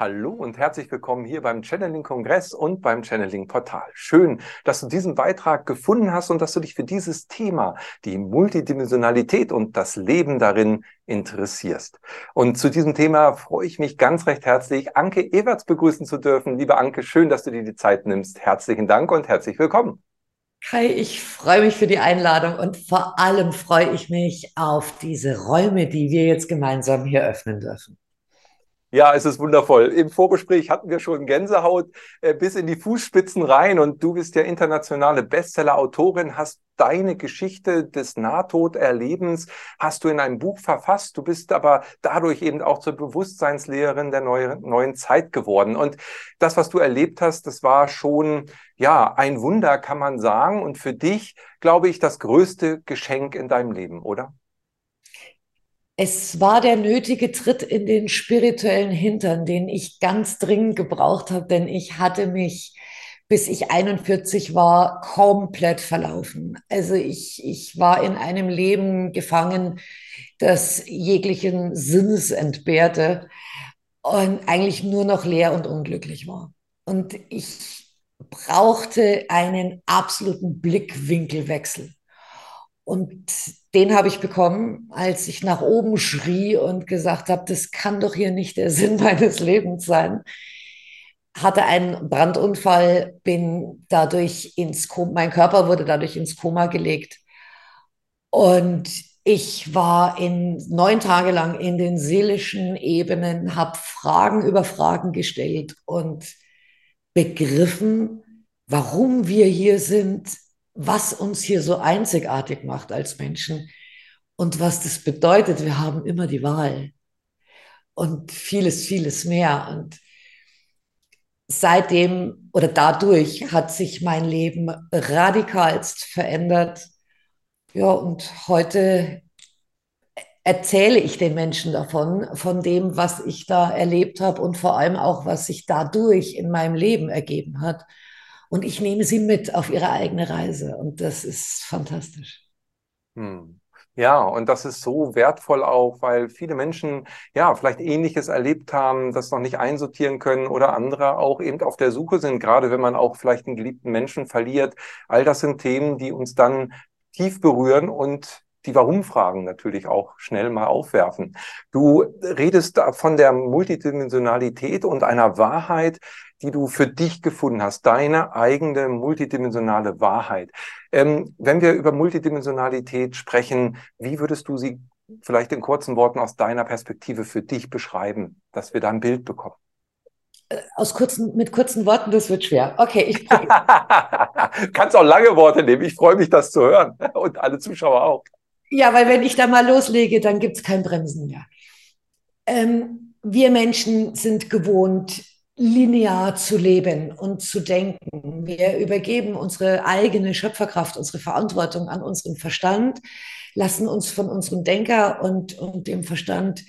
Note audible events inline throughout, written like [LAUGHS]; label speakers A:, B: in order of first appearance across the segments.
A: Hallo und herzlich willkommen hier beim Channeling Kongress und beim Channeling Portal. Schön, dass du diesen Beitrag gefunden hast und dass du dich für dieses Thema, die Multidimensionalität und das Leben darin interessierst. Und zu diesem Thema freue ich mich ganz recht herzlich, Anke Everts begrüßen zu dürfen. Liebe Anke, schön, dass du dir die Zeit nimmst. Herzlichen Dank und herzlich willkommen.
B: Kai, ich freue mich für die Einladung und vor allem freue ich mich auf diese Räume, die wir jetzt gemeinsam hier öffnen dürfen.
A: Ja, es ist wundervoll. Im Vorgespräch hatten wir schon Gänsehaut äh, bis in die Fußspitzen rein und du bist ja internationale Bestseller-Autorin, hast deine Geschichte des Nahtoderlebens hast du in einem Buch verfasst. Du bist aber dadurch eben auch zur Bewusstseinslehrerin der neuen, neuen Zeit geworden. Und das, was du erlebt hast, das war schon, ja, ein Wunder, kann man sagen. Und für dich, glaube ich, das größte Geschenk in deinem Leben, oder?
B: Es war der nötige Tritt in den spirituellen Hintern, den ich ganz dringend gebraucht habe, denn ich hatte mich, bis ich 41 war, komplett verlaufen. Also ich, ich war in einem Leben gefangen, das jeglichen Sinnes entbehrte und eigentlich nur noch leer und unglücklich war. Und ich brauchte einen absoluten Blickwinkelwechsel. Und den habe ich bekommen, als ich nach oben schrie und gesagt habe, das kann doch hier nicht der [LAUGHS] Sinn meines Lebens sein. Hatte einen Brandunfall, bin dadurch ins Koma, mein Körper wurde dadurch ins Koma gelegt. Und ich war in neun Tage lang in den seelischen Ebenen, habe Fragen über Fragen gestellt und begriffen, warum wir hier sind, was uns hier so einzigartig macht als Menschen und was das bedeutet. Wir haben immer die Wahl und vieles, vieles mehr. Und seitdem oder dadurch hat sich mein Leben radikalst verändert. Ja, und heute erzähle ich den Menschen davon, von dem, was ich da erlebt habe und vor allem auch, was sich dadurch in meinem Leben ergeben hat. Und ich nehme sie mit auf ihre eigene Reise. Und das ist fantastisch.
A: Hm. Ja, und das ist so wertvoll auch, weil viele Menschen ja vielleicht Ähnliches erlebt haben, das noch nicht einsortieren können oder andere auch eben auf der Suche sind, gerade wenn man auch vielleicht einen geliebten Menschen verliert. All das sind Themen, die uns dann tief berühren und die Warum-Fragen natürlich auch schnell mal aufwerfen. Du redest von der Multidimensionalität und einer Wahrheit, die du für dich gefunden hast, deine eigene multidimensionale Wahrheit. Ähm, wenn wir über Multidimensionalität sprechen, wie würdest du sie vielleicht in kurzen Worten aus deiner Perspektive für dich beschreiben, dass wir da ein Bild bekommen?
B: Äh, aus kurzen, mit kurzen Worten, das wird schwer. Okay, ich [LAUGHS]
A: Kannst auch lange Worte nehmen. Ich freue mich, das zu hören. [LAUGHS] Und alle Zuschauer auch.
B: Ja, weil wenn ich da mal loslege, dann gibt es kein Bremsen mehr. Ähm, wir Menschen sind gewohnt, linear zu leben und zu denken. Wir übergeben unsere eigene Schöpferkraft, unsere Verantwortung an unseren Verstand, lassen uns von unserem Denker und, und dem Verstand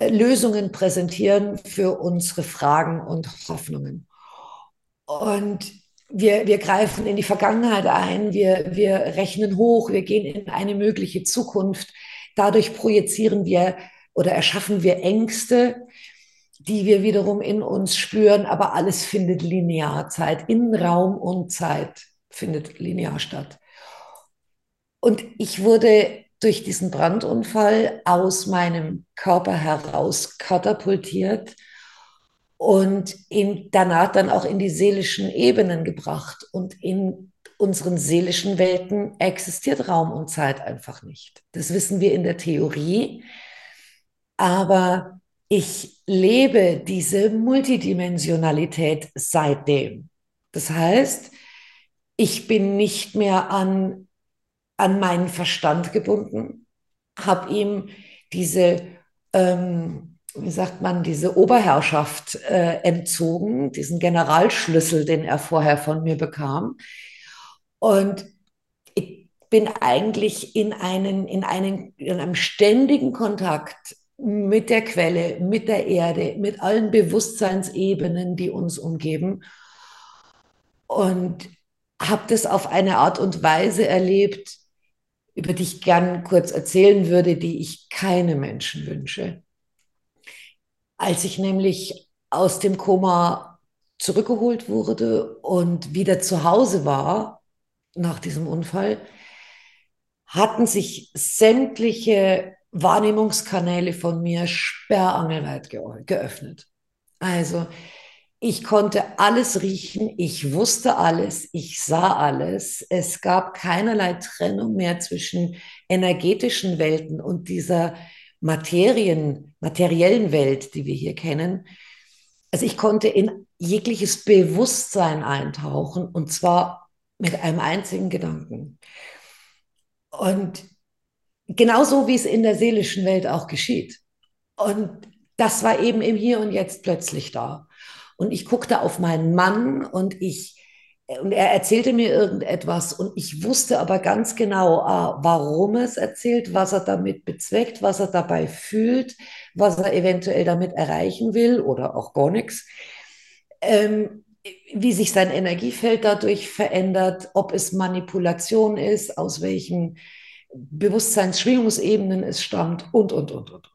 B: äh, Lösungen präsentieren für unsere Fragen und Hoffnungen. Und wir, wir greifen in die Vergangenheit ein, wir, wir rechnen hoch, wir gehen in eine mögliche Zukunft. Dadurch projizieren wir oder erschaffen wir Ängste, die wir wiederum in uns spüren, aber alles findet linear Zeit. In Raum und Zeit findet linear statt. Und ich wurde durch diesen Brandunfall aus meinem Körper heraus katapultiert und in, danach dann auch in die seelischen Ebenen gebracht. Und in unseren seelischen Welten existiert Raum und Zeit einfach nicht. Das wissen wir in der Theorie. Aber ich lebe diese Multidimensionalität seitdem. Das heißt, ich bin nicht mehr an, an meinen Verstand gebunden, habe ihm diese, ähm, wie sagt man, diese Oberherrschaft äh, entzogen, diesen Generalschlüssel, den er vorher von mir bekam. Und ich bin eigentlich in, einen, in, einen, in einem ständigen Kontakt mit der Quelle, mit der Erde, mit allen Bewusstseinsebenen, die uns umgeben. Und habe das auf eine Art und Weise erlebt, über die ich gern kurz erzählen würde, die ich keine Menschen wünsche. Als ich nämlich aus dem Koma zurückgeholt wurde und wieder zu Hause war nach diesem Unfall, hatten sich sämtliche Wahrnehmungskanäle von mir sperrangelweit geöffnet. Also ich konnte alles riechen, ich wusste alles, ich sah alles. Es gab keinerlei Trennung mehr zwischen energetischen Welten und dieser Materien, materiellen Welt, die wir hier kennen. Also ich konnte in jegliches Bewusstsein eintauchen und zwar mit einem einzigen Gedanken. Und genauso wie es in der seelischen Welt auch geschieht. Und das war eben im Hier und Jetzt plötzlich da. Und ich guckte auf meinen Mann und ich, und er erzählte mir irgendetwas und ich wusste aber ganz genau, ah, warum er es erzählt, was er damit bezweckt, was er dabei fühlt, was er eventuell damit erreichen will oder auch gar nichts. Ähm, wie sich sein Energiefeld dadurch verändert, ob es Manipulation ist, aus welchen Bewusstseinsschwingungsebenen es stammt und, und, und, und.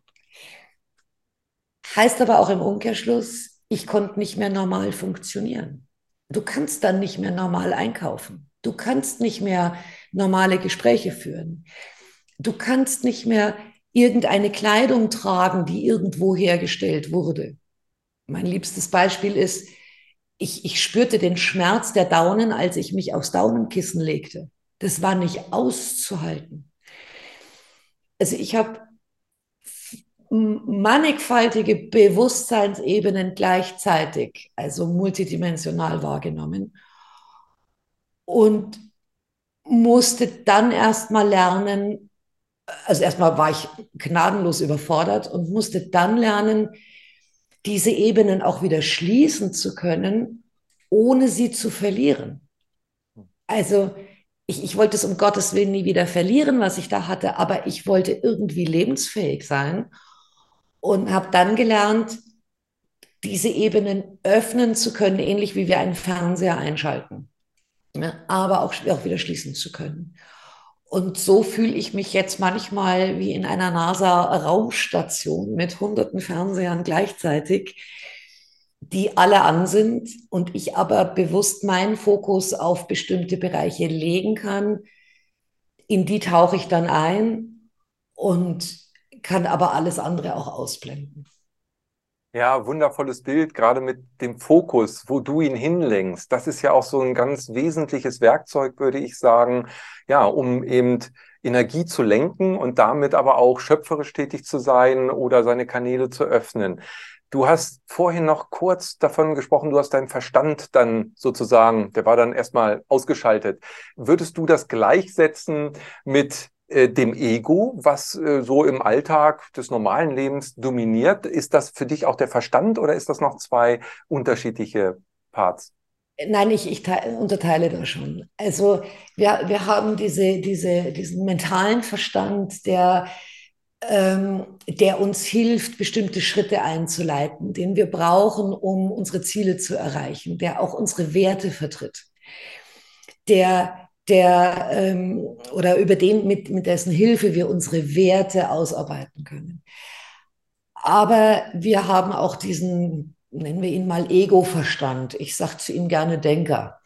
B: Heißt aber auch im Umkehrschluss, ich konnte nicht mehr normal funktionieren. Du kannst dann nicht mehr normal einkaufen. Du kannst nicht mehr normale Gespräche führen. Du kannst nicht mehr irgendeine Kleidung tragen, die irgendwo hergestellt wurde. Mein liebstes Beispiel ist, ich, ich spürte den Schmerz der Daunen, als ich mich aufs Daunenkissen legte. Das war nicht auszuhalten. Also ich habe mannigfaltige Bewusstseinsebenen gleichzeitig, also multidimensional wahrgenommen. Und musste dann erstmal lernen, also erstmal war ich gnadenlos überfordert und musste dann lernen, diese Ebenen auch wieder schließen zu können, ohne sie zu verlieren. Also ich, ich wollte es um Gottes Willen nie wieder verlieren, was ich da hatte, aber ich wollte irgendwie lebensfähig sein und habe dann gelernt, diese Ebenen öffnen zu können, ähnlich wie wir einen Fernseher einschalten, ja, aber auch, auch wieder schließen zu können. Und so fühle ich mich jetzt manchmal wie in einer NASA-Raumstation mit hunderten Fernsehern gleichzeitig, die alle an sind und ich aber bewusst meinen Fokus auf bestimmte Bereiche legen kann. In die tauche ich dann ein und kann aber alles andere auch ausblenden.
A: Ja, wundervolles Bild, gerade mit dem Fokus, wo du ihn hinlenkst. Das ist ja auch so ein ganz wesentliches Werkzeug, würde ich sagen, ja, um eben Energie zu lenken und damit aber auch schöpferisch tätig zu sein oder seine Kanäle zu öffnen. Du hast vorhin noch kurz davon gesprochen, du hast deinen Verstand dann sozusagen, der war dann erstmal ausgeschaltet. Würdest du das gleichsetzen mit äh, dem Ego, was äh, so im Alltag des normalen Lebens dominiert. Ist das für dich auch der Verstand oder ist das noch zwei unterschiedliche Parts?
B: Nein, ich, ich unterteile da schon. Also wir, wir haben diese, diese, diesen mentalen Verstand, der, der uns hilft, bestimmte Schritte einzuleiten, den wir brauchen, um unsere Ziele zu erreichen, der auch unsere Werte vertritt, der der ähm, oder über den, mit, mit dessen Hilfe wir unsere Werte ausarbeiten können. Aber wir haben auch diesen, nennen wir ihn mal Ego-Verstand. Ich sage zu ihm gerne Denker.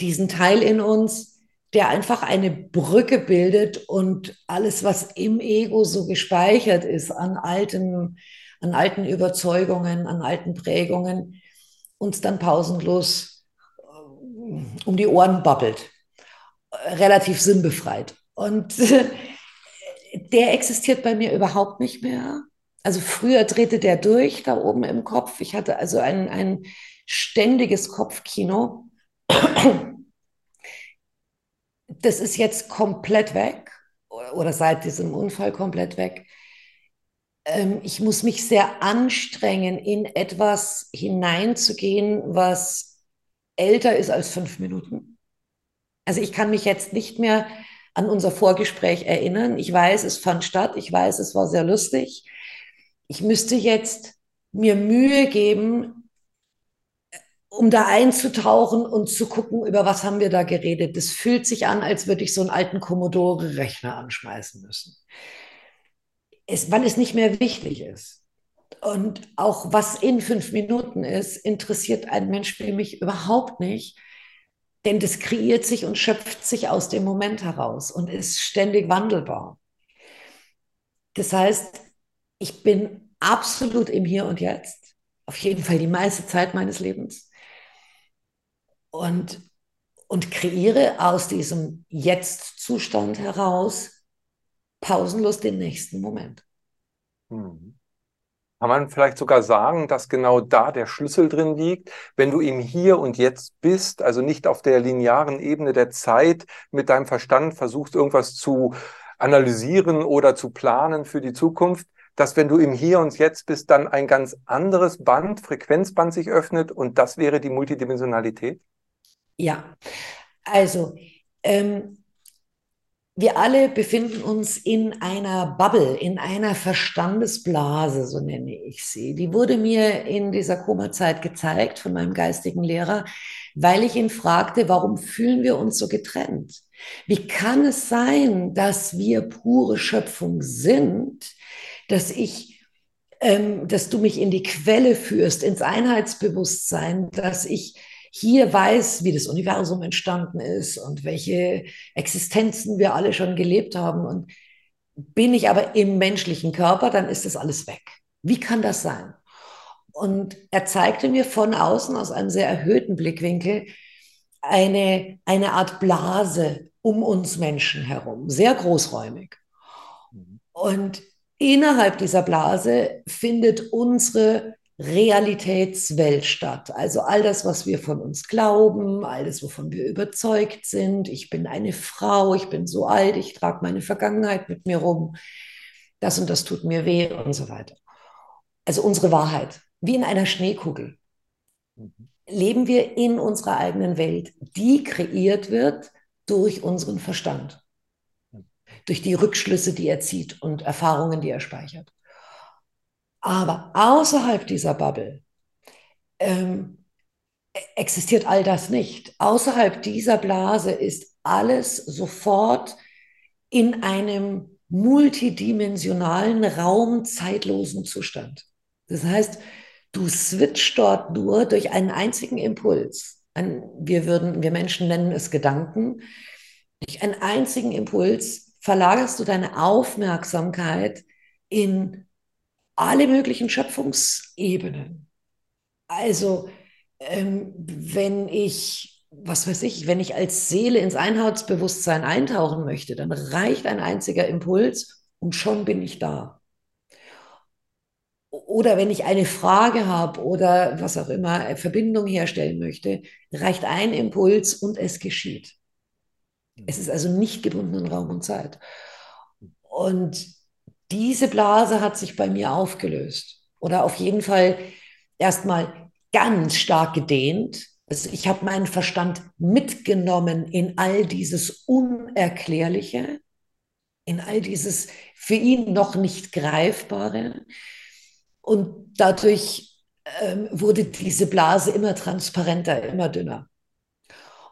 B: Diesen Teil in uns, der einfach eine Brücke bildet und alles, was im Ego so gespeichert ist an alten, an alten Überzeugungen, an alten Prägungen, uns dann pausenlos äh, um die Ohren babbelt relativ sinnbefreit. Und [LAUGHS] der existiert bei mir überhaupt nicht mehr. Also früher drehte der durch da oben im Kopf. Ich hatte also ein, ein ständiges Kopfkino. Das ist jetzt komplett weg oder seit diesem Unfall komplett weg. Ähm, ich muss mich sehr anstrengen, in etwas hineinzugehen, was älter ist als fünf Minuten also ich kann mich jetzt nicht mehr an unser Vorgespräch erinnern. Ich weiß, es fand statt. Ich weiß, es war sehr lustig. ich müsste jetzt mir Mühe geben, um da einzutauchen und zu gucken, über was haben wir da geredet. Das fühlt sich an, als würde ich so einen alten Commodore-Rechner anschmeißen müssen. Es, weil es nicht mehr wichtig ist. Und auch was in fünf Minuten ist, interessiert ein Mensch wie mich überhaupt nicht. Denn das kreiert sich und schöpft sich aus dem Moment heraus und ist ständig wandelbar. Das heißt, ich bin absolut im Hier und Jetzt, auf jeden Fall die meiste Zeit meines Lebens und, und kreiere aus diesem Jetzt-Zustand heraus pausenlos den nächsten Moment.
A: Hm. Kann man vielleicht sogar sagen, dass genau da der Schlüssel drin liegt, wenn du im Hier und Jetzt bist, also nicht auf der linearen Ebene der Zeit mit deinem Verstand versuchst, irgendwas zu analysieren oder zu planen für die Zukunft, dass wenn du im Hier und Jetzt bist, dann ein ganz anderes Band, Frequenzband sich öffnet und das wäre die Multidimensionalität?
B: Ja, also ähm, wir alle befinden uns in einer Bubble, in einer Verstandesblase, so nenne ich sie. Die wurde mir in dieser Koma-Zeit gezeigt von meinem geistigen Lehrer, weil ich ihn fragte, warum fühlen wir uns so getrennt? Wie kann es sein, dass wir pure Schöpfung sind, dass ich, ähm, dass du mich in die Quelle führst, ins Einheitsbewusstsein, dass ich hier weiß, wie das Universum entstanden ist und welche Existenzen wir alle schon gelebt haben. Und bin ich aber im menschlichen Körper, dann ist das alles weg. Wie kann das sein? Und er zeigte mir von außen aus einem sehr erhöhten Blickwinkel eine, eine Art Blase um uns Menschen herum, sehr großräumig. Mhm. Und innerhalb dieser Blase findet unsere Realitätswelt statt. Also all das, was wir von uns glauben, all das, wovon wir überzeugt sind. Ich bin eine Frau, ich bin so alt, ich trage meine Vergangenheit mit mir rum. Das und das tut mir weh und so weiter. Also unsere Wahrheit, wie in einer Schneekugel. Mhm. Leben wir in unserer eigenen Welt, die kreiert wird durch unseren Verstand, mhm. durch die Rückschlüsse, die er zieht und Erfahrungen, die er speichert. Aber außerhalb dieser Bubble ähm, existiert all das nicht. Außerhalb dieser Blase ist alles sofort in einem multidimensionalen, raumzeitlosen Zustand. Das heißt, du switcht dort nur durch einen einzigen Impuls. Ein, wir würden, wir Menschen nennen es Gedanken. Durch einen einzigen Impuls verlagerst du deine Aufmerksamkeit in alle möglichen Schöpfungsebenen. Also ähm, wenn ich, was weiß ich, wenn ich als Seele ins Einheitsbewusstsein eintauchen möchte, dann reicht ein einziger Impuls und schon bin ich da. Oder wenn ich eine Frage habe oder was auch immer, Verbindung herstellen möchte, reicht ein Impuls und es geschieht. Es ist also nicht gebunden in Raum und Zeit. Und diese Blase hat sich bei mir aufgelöst oder auf jeden Fall erstmal ganz stark gedehnt. Also ich habe meinen Verstand mitgenommen in all dieses Unerklärliche, in all dieses für ihn noch nicht Greifbare. Und dadurch ähm, wurde diese Blase immer transparenter, immer dünner.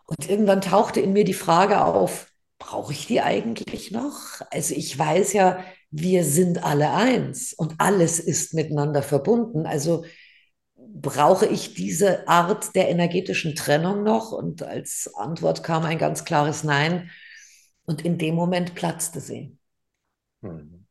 B: Und irgendwann tauchte in mir die Frage auf, brauche ich die eigentlich noch? Also ich weiß ja, wir sind alle eins und alles ist miteinander verbunden. Also brauche ich diese Art der energetischen Trennung noch? Und als Antwort kam ein ganz klares Nein. Und in dem Moment platzte sie.
A: Hm.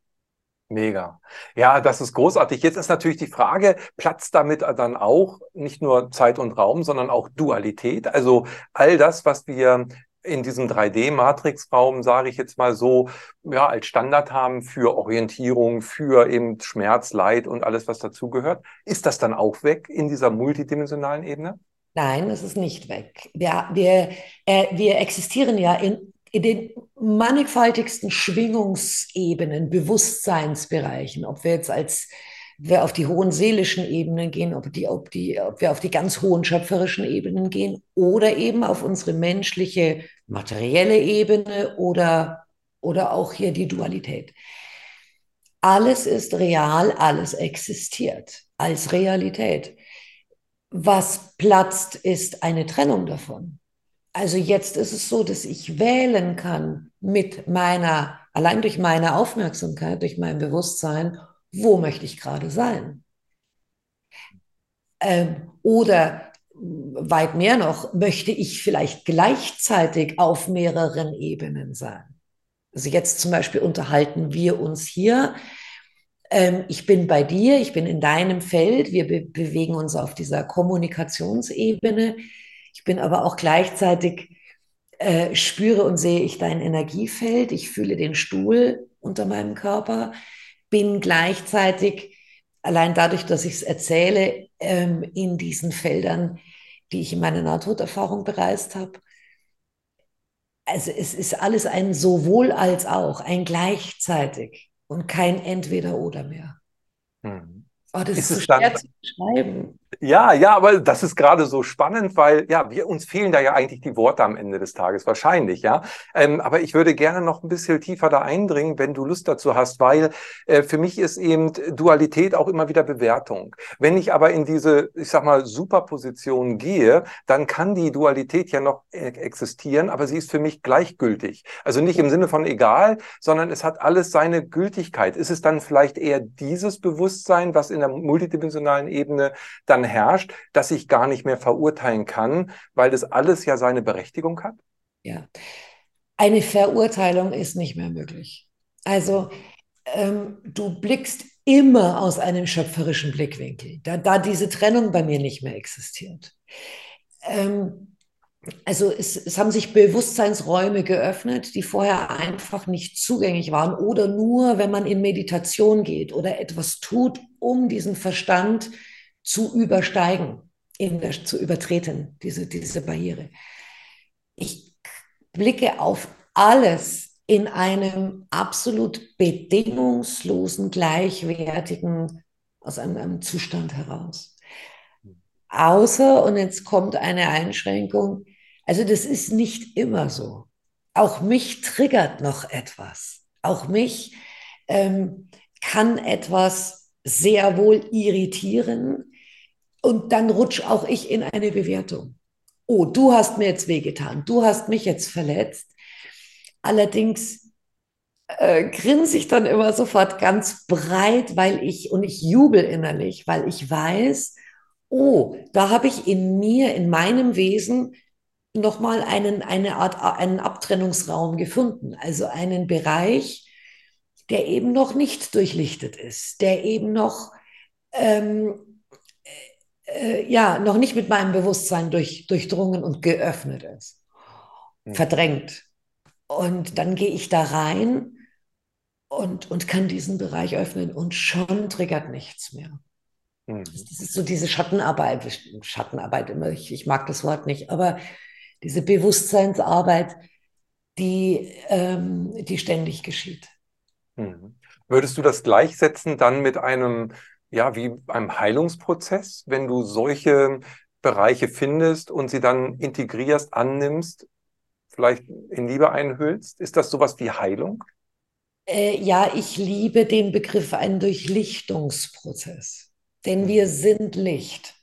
A: Mega. Ja, das ist großartig. Jetzt ist natürlich die Frage, platzt damit dann auch nicht nur Zeit und Raum, sondern auch Dualität? Also all das, was wir in diesem 3D-Matrix-Raum, sage ich jetzt mal so, ja, als Standard haben für Orientierung, für eben Schmerz, Leid und alles, was dazugehört. Ist das dann auch weg in dieser multidimensionalen Ebene?
B: Nein, es ist nicht weg. Wir, wir, äh, wir existieren ja in, in den mannigfaltigsten Schwingungsebenen, Bewusstseinsbereichen, ob wir jetzt als wir auf die hohen seelischen Ebenen gehen, ob, die, ob, die, ob wir auf die ganz hohen schöpferischen Ebenen gehen oder eben auf unsere menschliche, materielle Ebene oder, oder auch hier die Dualität. Alles ist real, alles existiert als Realität. Was platzt, ist eine Trennung davon. Also jetzt ist es so, dass ich wählen kann mit meiner, allein durch meine Aufmerksamkeit, durch mein Bewusstsein, wo möchte ich gerade sein. Ähm, oder weit mehr noch, möchte ich vielleicht gleichzeitig auf mehreren Ebenen sein. Also jetzt zum Beispiel unterhalten wir uns hier. Ähm, ich bin bei dir, ich bin in deinem Feld, wir be bewegen uns auf dieser Kommunikationsebene. Ich bin aber auch gleichzeitig, äh, spüre und sehe ich dein Energiefeld, ich fühle den Stuhl unter meinem Körper, bin gleichzeitig, allein dadurch, dass ich es erzähle, ähm, in diesen Feldern, die ich in meiner Nahtoderfahrung bereist habe. Also es ist alles ein sowohl als auch, ein gleichzeitig und kein entweder oder mehr.
A: Hm.
B: Oh, das
A: ist,
B: ist so schwer dann, zu beschreiben.
A: Ja, ja, aber das ist gerade so spannend, weil ja, wir uns fehlen da ja eigentlich die Worte am Ende des Tages, wahrscheinlich, ja. Ähm, aber ich würde gerne noch ein bisschen tiefer da eindringen, wenn du Lust dazu hast, weil äh, für mich ist eben Dualität auch immer wieder Bewertung. Wenn ich aber in diese, ich sag mal, Superposition gehe, dann kann die Dualität ja noch äh, existieren, aber sie ist für mich gleichgültig. Also nicht im Sinne von egal, sondern es hat alles seine Gültigkeit. Ist es dann vielleicht eher dieses Bewusstsein, was in der multidimensionalen Ebene dann herrscht, dass ich gar nicht mehr verurteilen kann, weil das alles ja seine Berechtigung hat?
B: Ja, eine Verurteilung ist nicht mehr möglich. Also ähm, du blickst immer aus einem schöpferischen Blickwinkel, da, da diese Trennung bei mir nicht mehr existiert. Ähm, also es, es, haben sich Bewusstseinsräume geöffnet, die vorher einfach nicht zugänglich waren oder nur, wenn man in Meditation geht oder etwas tut, um diesen Verstand zu übersteigen, der, zu übertreten, diese, diese Barriere. Ich blicke auf alles in einem absolut bedingungslosen, gleichwertigen, aus einem, einem Zustand heraus. Außer, und jetzt kommt eine Einschränkung, also das ist nicht immer so. Auch mich triggert noch etwas. Auch mich ähm, kann etwas sehr wohl irritieren und dann rutsche auch ich in eine Bewertung. Oh, du hast mir jetzt wehgetan, du hast mich jetzt verletzt. Allerdings äh, grinse ich dann immer sofort ganz breit, weil ich, und ich jubel innerlich, weil ich weiß, oh, da habe ich in mir, in meinem Wesen nochmal einen, eine Art, einen Abtrennungsraum gefunden. Also einen Bereich, der eben noch nicht durchlichtet ist, der eben noch, ähm, äh, ja, noch nicht mit meinem Bewusstsein durch, durchdrungen und geöffnet ist, mhm. verdrängt. Und dann gehe ich da rein und, und kann diesen Bereich öffnen und schon triggert nichts mehr. Mhm. Das ist so diese Schattenarbeit, Schattenarbeit immer, ich, ich mag das Wort nicht, aber diese Bewusstseinsarbeit, die, ähm, die ständig geschieht.
A: Mhm. Würdest du das gleichsetzen dann mit einem, ja, wie einem Heilungsprozess, wenn du solche Bereiche findest und sie dann integrierst, annimmst, vielleicht in Liebe einhüllst? Ist das sowas wie Heilung?
B: Äh, ja, ich liebe den Begriff ein Durchlichtungsprozess, denn wir mhm. sind Licht.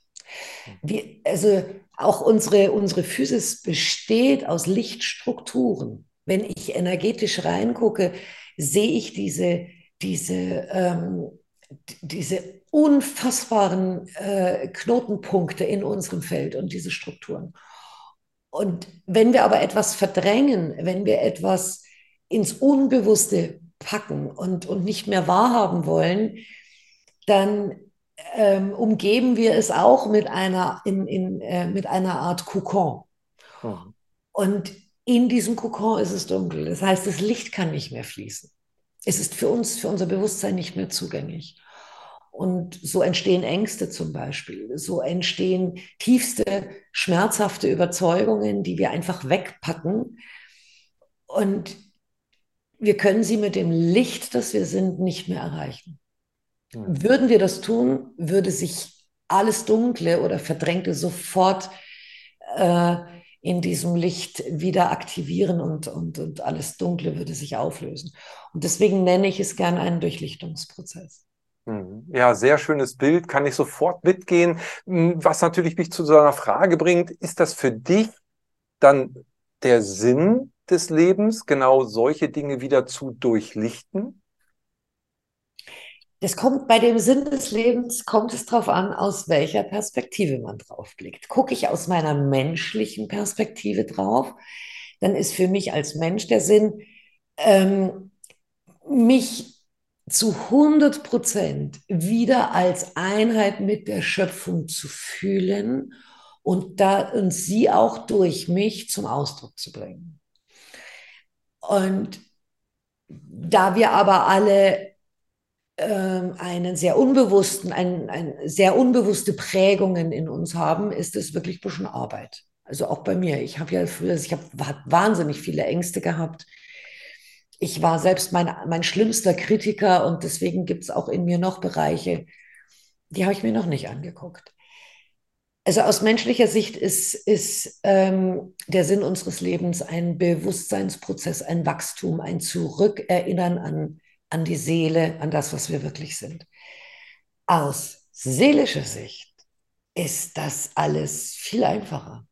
B: Wir, also auch unsere, unsere Physis besteht aus Lichtstrukturen. Wenn ich energetisch reingucke, sehe ich diese, diese, ähm, diese unfassbaren äh, Knotenpunkte in unserem Feld und diese Strukturen. Und wenn wir aber etwas verdrängen, wenn wir etwas ins Unbewusste packen und, und nicht mehr wahrhaben wollen, dann ähm, umgeben wir es auch mit einer, in, in, äh, mit einer Art Kokon. Mhm. Und in diesem Kokon ist es dunkel. Das heißt, das Licht kann nicht mehr fließen. Es ist für uns, für unser Bewusstsein nicht mehr zugänglich. Und so entstehen Ängste zum Beispiel. So entstehen tiefste, schmerzhafte Überzeugungen, die wir einfach wegpacken. Und wir können sie mit dem Licht, das wir sind, nicht mehr erreichen. Würden wir das tun, würde sich alles Dunkle oder Verdrängte sofort äh, in diesem Licht wieder aktivieren und, und, und alles Dunkle würde sich auflösen. Und deswegen nenne ich es gern einen Durchlichtungsprozess.
A: Mhm. Ja, sehr schönes Bild, kann ich sofort mitgehen. Hm, was natürlich mich zu so einer Frage bringt, ist das für dich dann der Sinn des Lebens, genau solche Dinge wieder zu durchlichten?
B: Das kommt bei dem Sinn des Lebens, kommt es darauf an, aus welcher Perspektive man drauf blickt. Gucke ich aus meiner menschlichen Perspektive drauf, dann ist für mich als Mensch der Sinn, ähm, mich zu 100 Prozent wieder als Einheit mit der Schöpfung zu fühlen und, da, und sie auch durch mich zum Ausdruck zu bringen. Und da wir aber alle einen sehr unbewussten, ein, ein, sehr unbewusste Prägungen in uns haben, ist es wirklich ein bisschen Arbeit. Also auch bei mir. Ich habe ja früher, ich habe wahnsinnig viele Ängste gehabt. Ich war selbst mein, mein schlimmster Kritiker und deswegen gibt es auch in mir noch Bereiche, die habe ich mir noch nicht angeguckt. Also aus menschlicher Sicht ist, ist ähm, der Sinn unseres Lebens ein Bewusstseinsprozess, ein Wachstum, ein Zurückerinnern an an die Seele, an das, was wir wirklich sind. Aus seelischer Sicht ist das alles viel einfacher.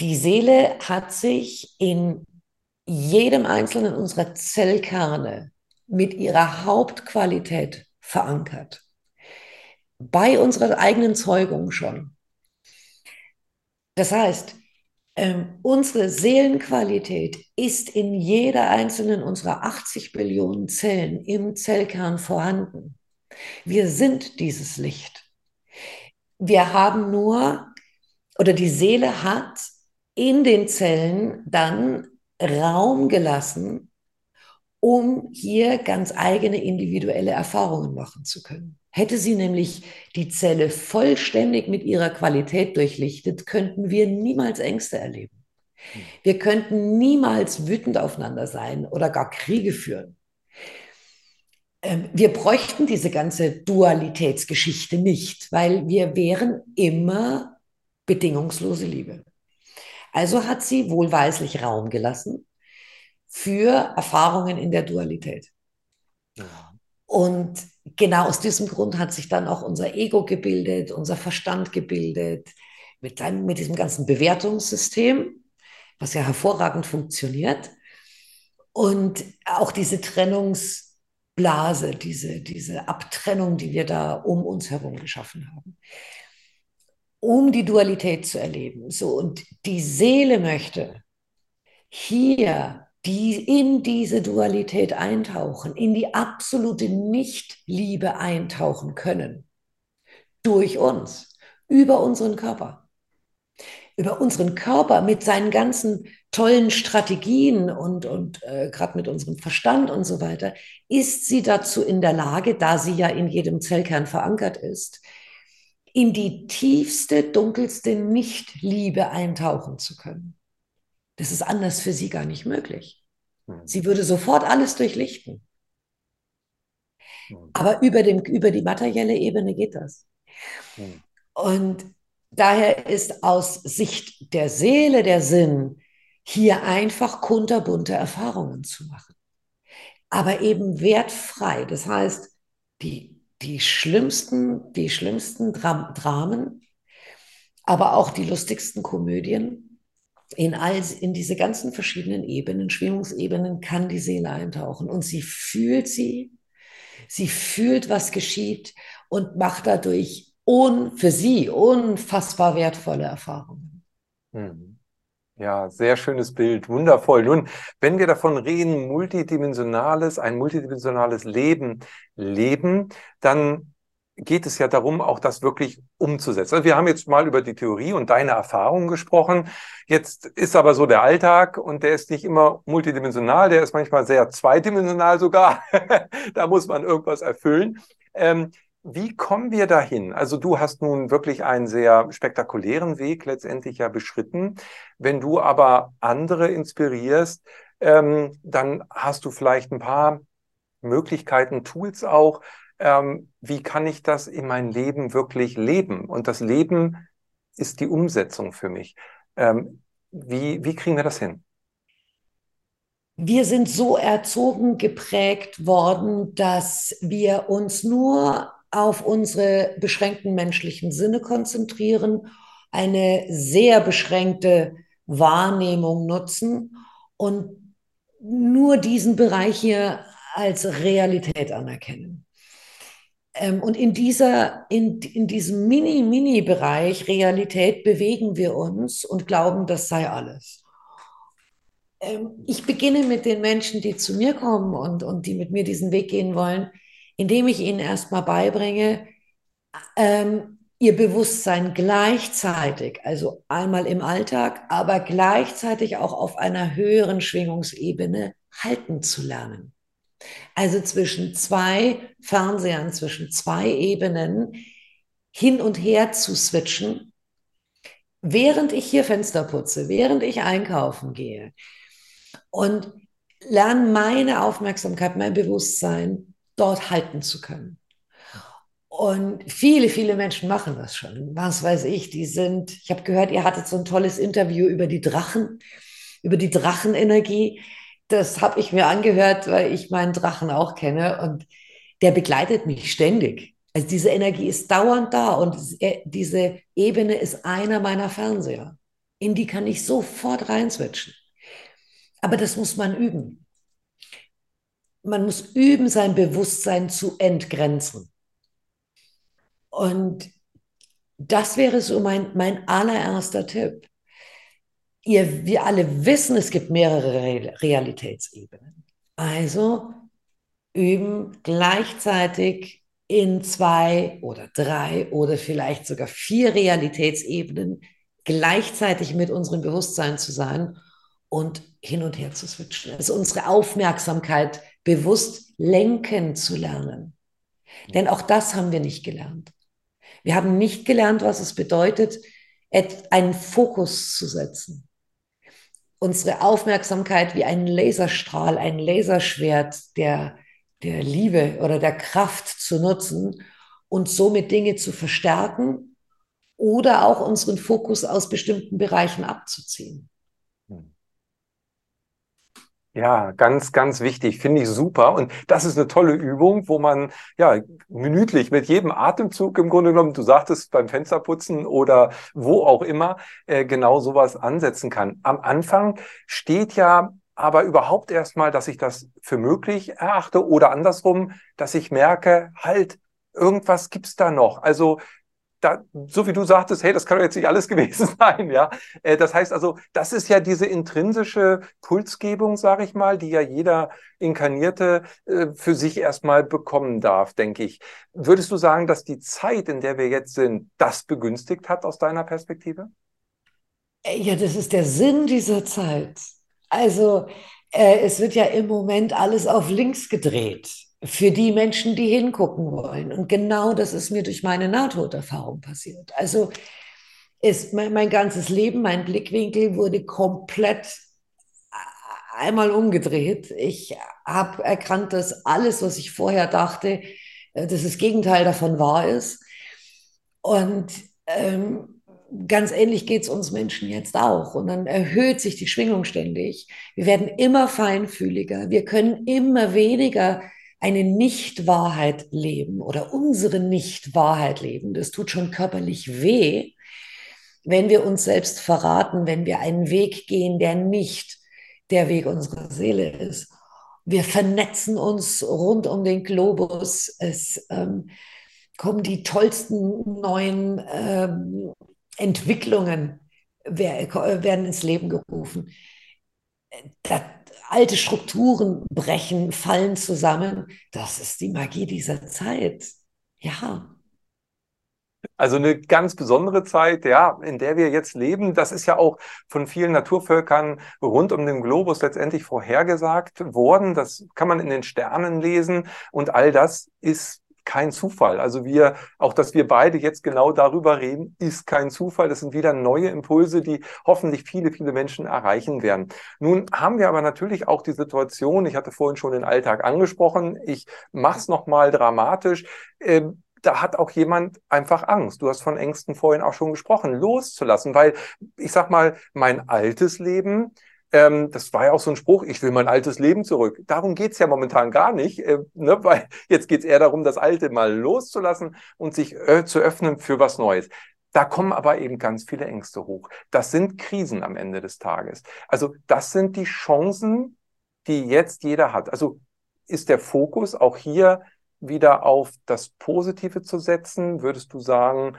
B: Die Seele hat sich in jedem einzelnen unserer Zellkerne mit ihrer Hauptqualität verankert. Bei unserer eigenen Zeugung schon. Das heißt, ähm, unsere Seelenqualität ist in jeder einzelnen unserer 80 Billionen Zellen im Zellkern vorhanden. Wir sind dieses Licht. Wir haben nur, oder die Seele hat in den Zellen dann Raum gelassen, um hier ganz eigene individuelle Erfahrungen machen zu können. Hätte sie nämlich die Zelle vollständig mit ihrer Qualität durchlichtet, könnten wir niemals Ängste erleben. Hm. Wir könnten niemals wütend aufeinander sein oder gar Kriege führen. Ähm, wir bräuchten diese ganze Dualitätsgeschichte nicht, weil wir wären immer bedingungslose Liebe. Also hat sie wohlweislich Raum gelassen für Erfahrungen in der Dualität. Und genau aus diesem Grund hat sich dann auch unser Ego gebildet, unser Verstand gebildet, mit, einem, mit diesem ganzen Bewertungssystem, was ja hervorragend funktioniert. Und auch diese Trennungsblase, diese, diese Abtrennung, die wir da um uns herum geschaffen haben, um die Dualität zu erleben. So, und die Seele möchte hier die in diese Dualität eintauchen, in die absolute Nichtliebe eintauchen können. Durch uns, über unseren Körper. Über unseren Körper mit seinen ganzen tollen Strategien und, und äh, gerade mit unserem Verstand und so weiter, ist sie dazu in der Lage, da sie ja in jedem Zellkern verankert ist, in die tiefste, dunkelste Nichtliebe eintauchen zu können. Das ist anders für sie gar nicht möglich. Hm. Sie würde sofort alles durchlichten. Hm. Aber über, dem, über die materielle Ebene geht das. Hm. Und daher ist aus Sicht der Seele der Sinn, hier einfach kunterbunte Erfahrungen zu machen. Aber eben wertfrei. Das heißt, die, die schlimmsten, die schlimmsten Dram Dramen, aber auch die lustigsten Komödien in, all, in diese ganzen verschiedenen Ebenen, Schwingungsebenen, kann die Seele eintauchen. Und sie fühlt sie, sie fühlt, was geschieht und macht dadurch un, für sie unfassbar wertvolle Erfahrungen.
A: Mhm. Ja, sehr schönes Bild, wundervoll. Nun, wenn wir davon reden, multidimensionales, ein multidimensionales Leben leben, dann geht es ja darum, auch das wirklich umzusetzen. Also wir haben jetzt mal über die Theorie und deine Erfahrungen gesprochen. Jetzt ist aber so der Alltag und der ist nicht immer multidimensional, der ist manchmal sehr zweidimensional sogar. [LAUGHS] da muss man irgendwas erfüllen. Ähm, wie kommen wir dahin? Also du hast nun wirklich einen sehr spektakulären Weg letztendlich ja beschritten. Wenn du aber andere inspirierst, ähm, dann hast du vielleicht ein paar Möglichkeiten, Tools auch, ähm, wie kann ich das in mein Leben wirklich leben? Und das Leben ist die Umsetzung für mich. Ähm, wie, wie kriegen wir das hin?
B: Wir sind so erzogen, geprägt worden, dass wir uns nur auf unsere beschränkten menschlichen Sinne konzentrieren, eine sehr beschränkte Wahrnehmung nutzen und nur diesen Bereich hier als Realität anerkennen. Ähm, und in, dieser, in, in diesem Mini-Mini-Bereich Realität bewegen wir uns und glauben, das sei alles. Ähm, ich beginne mit den Menschen, die zu mir kommen und, und die mit mir diesen Weg gehen wollen, indem ich ihnen erstmal beibringe, ähm, ihr Bewusstsein gleichzeitig, also einmal im Alltag, aber gleichzeitig auch auf einer höheren Schwingungsebene halten zu lernen. Also zwischen zwei Fernsehern, zwischen zwei Ebenen hin und her zu switchen, während ich hier Fenster putze, während ich einkaufen gehe und lerne meine Aufmerksamkeit, mein Bewusstsein dort halten zu können. Und viele, viele Menschen machen das schon. Was weiß ich, die sind, ich habe gehört, ihr hattet so ein tolles Interview über die Drachen, über die Drachenenergie. Das habe ich mir angehört, weil ich meinen Drachen auch kenne und der begleitet mich ständig. Also diese Energie ist dauernd da und diese Ebene ist einer meiner Fernseher. In die kann ich sofort reinswitchen. Aber das muss man üben man muss üben, sein Bewusstsein zu entgrenzen. Und das wäre so mein, mein allererster Tipp. Ihr, wir alle wissen, es gibt mehrere Realitätsebenen. Also üben gleichzeitig in zwei oder drei oder vielleicht sogar vier Realitätsebenen gleichzeitig mit unserem Bewusstsein zu sein und hin und her zu switchen. Also unsere Aufmerksamkeit bewusst lenken zu lernen. Denn auch das haben wir nicht gelernt. Wir haben nicht gelernt, was es bedeutet, einen Fokus zu setzen. Unsere Aufmerksamkeit wie ein Laserstrahl, ein Laserschwert der, der Liebe oder der Kraft zu nutzen und somit Dinge zu verstärken oder auch unseren Fokus aus bestimmten Bereichen abzuziehen.
A: Ja, ganz, ganz wichtig, finde ich super. Und das ist eine tolle Übung, wo man ja minütlich mit jedem Atemzug im Grunde genommen, du sagtest beim Fensterputzen oder wo auch immer, äh, genau sowas ansetzen kann. Am Anfang steht ja aber überhaupt erstmal, dass ich das für möglich erachte oder andersrum, dass ich merke, halt, irgendwas gibt's da noch. Also da, so wie du sagtest, hey, das kann doch jetzt nicht alles [LAUGHS] gewesen sein, ja. Äh, das heißt also, das ist ja diese intrinsische Pulsgebung, sage ich mal, die ja jeder Inkarnierte äh, für sich erstmal bekommen darf, denke ich. Würdest du sagen, dass die Zeit, in der wir jetzt sind, das begünstigt hat aus deiner Perspektive?
B: Äh, ja, das ist der Sinn dieser Zeit. Also, es wird ja im Moment alles auf links gedreht für die Menschen, die hingucken wollen. Und genau das ist mir durch meine Nahtoderfahrung passiert. Also ist mein, mein ganzes Leben, mein Blickwinkel wurde komplett einmal umgedreht. Ich habe erkannt, dass alles, was ich vorher dachte, äh, dass das Gegenteil davon wahr ist. Und ähm, ganz ähnlich geht es uns Menschen jetzt auch. Und dann erhöht sich die Schwingung ständig. Wir werden immer feinfühliger. Wir können immer weniger eine Nichtwahrheit leben oder unsere Nichtwahrheit leben, das tut schon körperlich weh, wenn wir uns selbst verraten, wenn wir einen Weg gehen, der nicht der Weg unserer Seele ist. Wir vernetzen uns rund um den Globus. Es ähm, kommen die tollsten neuen ähm, Entwicklungen, werden ins Leben gerufen. Das, alte Strukturen brechen, fallen zusammen. Das ist die Magie dieser Zeit. Ja.
A: Also eine ganz besondere Zeit, ja, in der wir jetzt leben. Das ist ja auch von vielen Naturvölkern rund um den Globus letztendlich vorhergesagt worden. Das kann man in den Sternen lesen. Und all das ist kein Zufall. Also wir, auch dass wir beide jetzt genau darüber reden, ist kein Zufall. Das sind wieder neue Impulse, die hoffentlich viele, viele Menschen erreichen werden. Nun haben wir aber natürlich auch die Situation, ich hatte vorhin schon den Alltag angesprochen, ich mache es nochmal dramatisch. Ähm, da hat auch jemand einfach Angst. Du hast von Ängsten vorhin auch schon gesprochen, loszulassen, weil ich sag mal, mein altes Leben, ähm, das war ja auch so ein Spruch, ich will mein altes Leben zurück. Darum geht's ja momentan gar nicht, äh, ne? [LAUGHS] weil jetzt geht's eher darum, das Alte mal loszulassen und sich äh, zu öffnen für was Neues. Da kommen aber eben ganz viele Ängste hoch. Das sind Krisen am Ende des Tages. Also das sind die Chancen, die jetzt jeder hat. Also ist der Fokus auch hier wieder auf das Positive zu setzen? Würdest du sagen,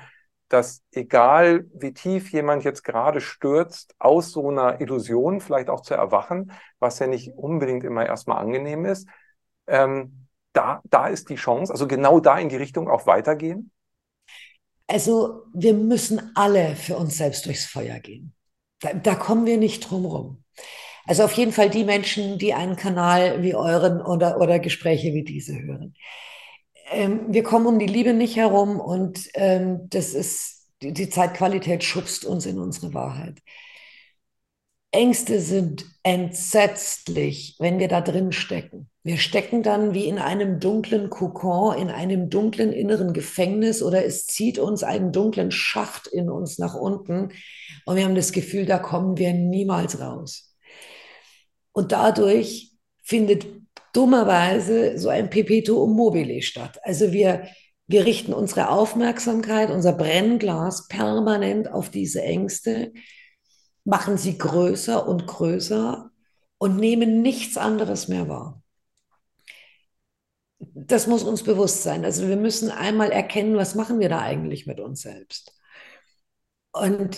A: dass egal wie tief jemand jetzt gerade stürzt, aus so einer Illusion vielleicht auch zu erwachen, was ja nicht unbedingt immer erstmal angenehm ist, ähm, da, da ist die Chance, also genau da in die Richtung auch weitergehen?
B: Also wir müssen alle für uns selbst durchs Feuer gehen. Da, da kommen wir nicht drum rum. Also auf jeden Fall die Menschen, die einen Kanal wie euren oder, oder Gespräche wie diese hören. Ähm, wir kommen um die Liebe nicht herum und ähm, das ist, die, die Zeitqualität schubst uns in unsere Wahrheit. Ängste sind entsetzlich, wenn wir da drin stecken. Wir stecken dann wie in einem dunklen Kokon, in einem dunklen inneren Gefängnis oder es zieht uns einen dunklen Schacht in uns nach unten und wir haben das Gefühl, da kommen wir niemals raus. Und dadurch findet dummerweise so ein Perpetuum mobile statt. Also wir, wir richten unsere Aufmerksamkeit, unser Brennglas permanent auf diese Ängste machen sie größer und größer und nehmen nichts anderes mehr wahr. Das muss uns bewusst sein. Also wir müssen einmal erkennen, was machen wir da eigentlich mit uns selbst. Und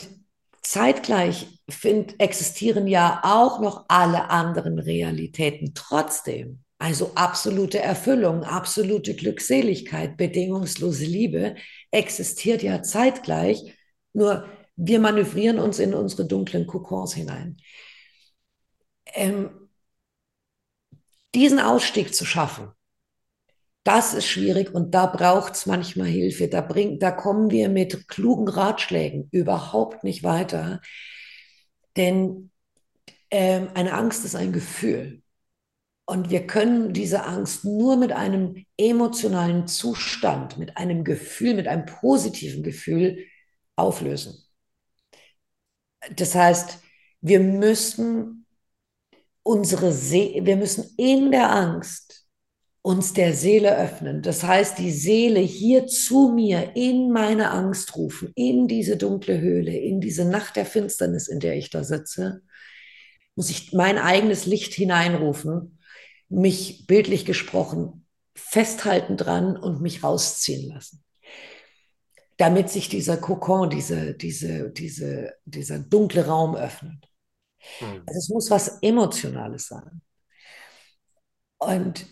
B: zeitgleich find, existieren ja auch noch alle anderen Realitäten trotzdem. Also absolute Erfüllung, absolute Glückseligkeit, bedingungslose Liebe existiert ja zeitgleich. Nur wir manövrieren uns in unsere dunklen Kokons hinein. Ähm, diesen Ausstieg zu schaffen, das ist schwierig und da braucht es manchmal Hilfe. Da, bringt, da kommen wir mit klugen Ratschlägen überhaupt nicht weiter. Denn ähm, eine Angst ist ein Gefühl. Und wir können diese Angst nur mit einem emotionalen Zustand, mit einem Gefühl, mit einem positiven Gefühl auflösen. Das heißt, wir müssen unsere See wir müssen in der Angst uns der Seele öffnen. Das heißt, die Seele hier zu mir in meine Angst rufen, in diese dunkle Höhle, in diese Nacht der Finsternis, in der ich da sitze, muss ich mein eigenes Licht hineinrufen, mich bildlich gesprochen festhalten dran und mich rausziehen lassen damit sich dieser Kokon, diese, diese, diese, dieser dunkle Raum öffnet. Mhm. Also es muss was Emotionales sein. Und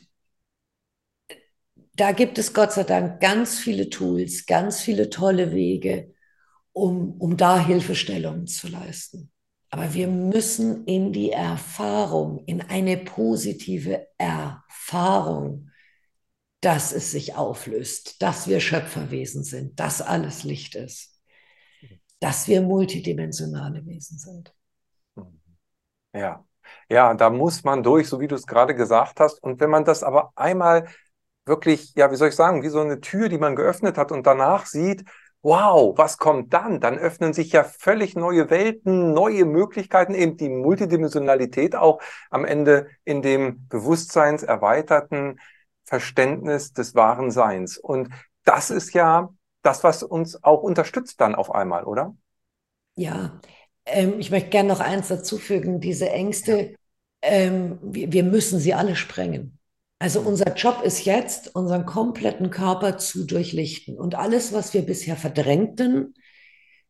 B: da gibt es Gott sei Dank ganz viele Tools, ganz viele tolle Wege, um, um da Hilfestellungen zu leisten. Aber wir müssen in die Erfahrung, in eine positive Erfahrung dass es sich auflöst, dass wir Schöpferwesen sind, dass alles Licht ist, dass wir multidimensionale Wesen sind.
A: Ja, ja, da muss man durch, so wie du es gerade gesagt hast. Und wenn man das aber einmal wirklich, ja, wie soll ich sagen, wie so eine Tür, die man geöffnet hat und danach sieht, wow, was kommt dann? Dann öffnen sich ja völlig neue Welten, neue Möglichkeiten, eben die Multidimensionalität auch am Ende in dem bewusstseinserweiterten Verständnis des wahren Seins. Und das ist ja das, was uns auch unterstützt dann auf einmal, oder?
B: Ja, ähm, ich möchte gerne noch eins dazu fügen. Diese Ängste, ähm, wir, wir, müssen sie alle sprengen. Also unser Job ist jetzt, unseren kompletten Körper zu durchlichten und alles, was wir bisher verdrängten,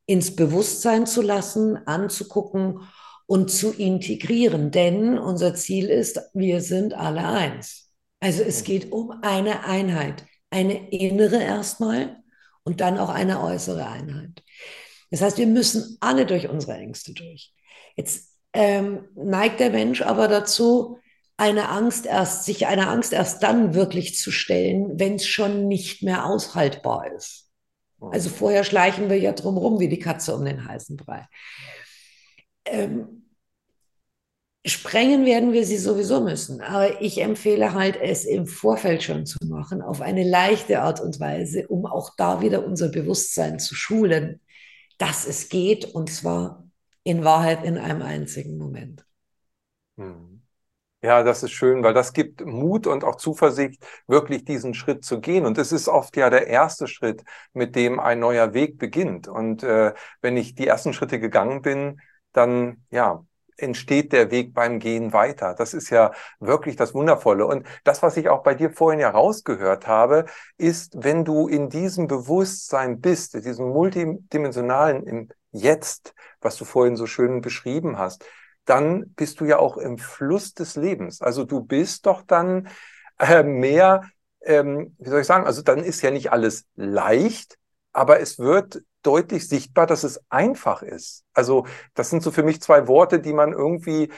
B: ins Bewusstsein zu lassen, anzugucken und zu integrieren. Denn unser Ziel ist, wir sind alle eins. Also es geht um eine Einheit, eine innere erstmal und dann auch eine äußere Einheit. Das heißt, wir müssen alle durch unsere Ängste durch. Jetzt ähm, neigt der Mensch aber dazu, eine Angst erst, sich einer Angst erst dann wirklich zu stellen, wenn es schon nicht mehr aushaltbar ist. Also vorher schleichen wir ja drumherum wie die Katze um den heißen Brei. Ähm, sprengen werden wir sie sowieso müssen. Aber ich empfehle halt, es im Vorfeld schon zu machen, auf eine leichte Art und Weise, um auch da wieder unser Bewusstsein zu schulen, dass es geht und zwar in Wahrheit in einem einzigen Moment.
A: Hm. Ja, das ist schön, weil das gibt Mut und auch Zuversicht, wirklich diesen Schritt zu gehen. Und es ist oft ja der erste Schritt, mit dem ein neuer Weg beginnt. Und äh, wenn ich die ersten Schritte gegangen bin, dann ja, entsteht der Weg beim Gehen weiter. Das ist ja wirklich das Wundervolle. Und das, was ich auch bei dir vorhin ja rausgehört habe, ist, wenn du in diesem Bewusstsein bist, in diesem multidimensionalen im Jetzt, was du vorhin so schön beschrieben hast, dann bist du ja auch im Fluss des Lebens. Also du bist doch dann äh, mehr, ähm, wie soll ich sagen, also dann ist ja nicht alles leicht, aber es wird deutlich sichtbar, dass es einfach ist. Also das sind so für mich zwei Worte, die man irgendwie,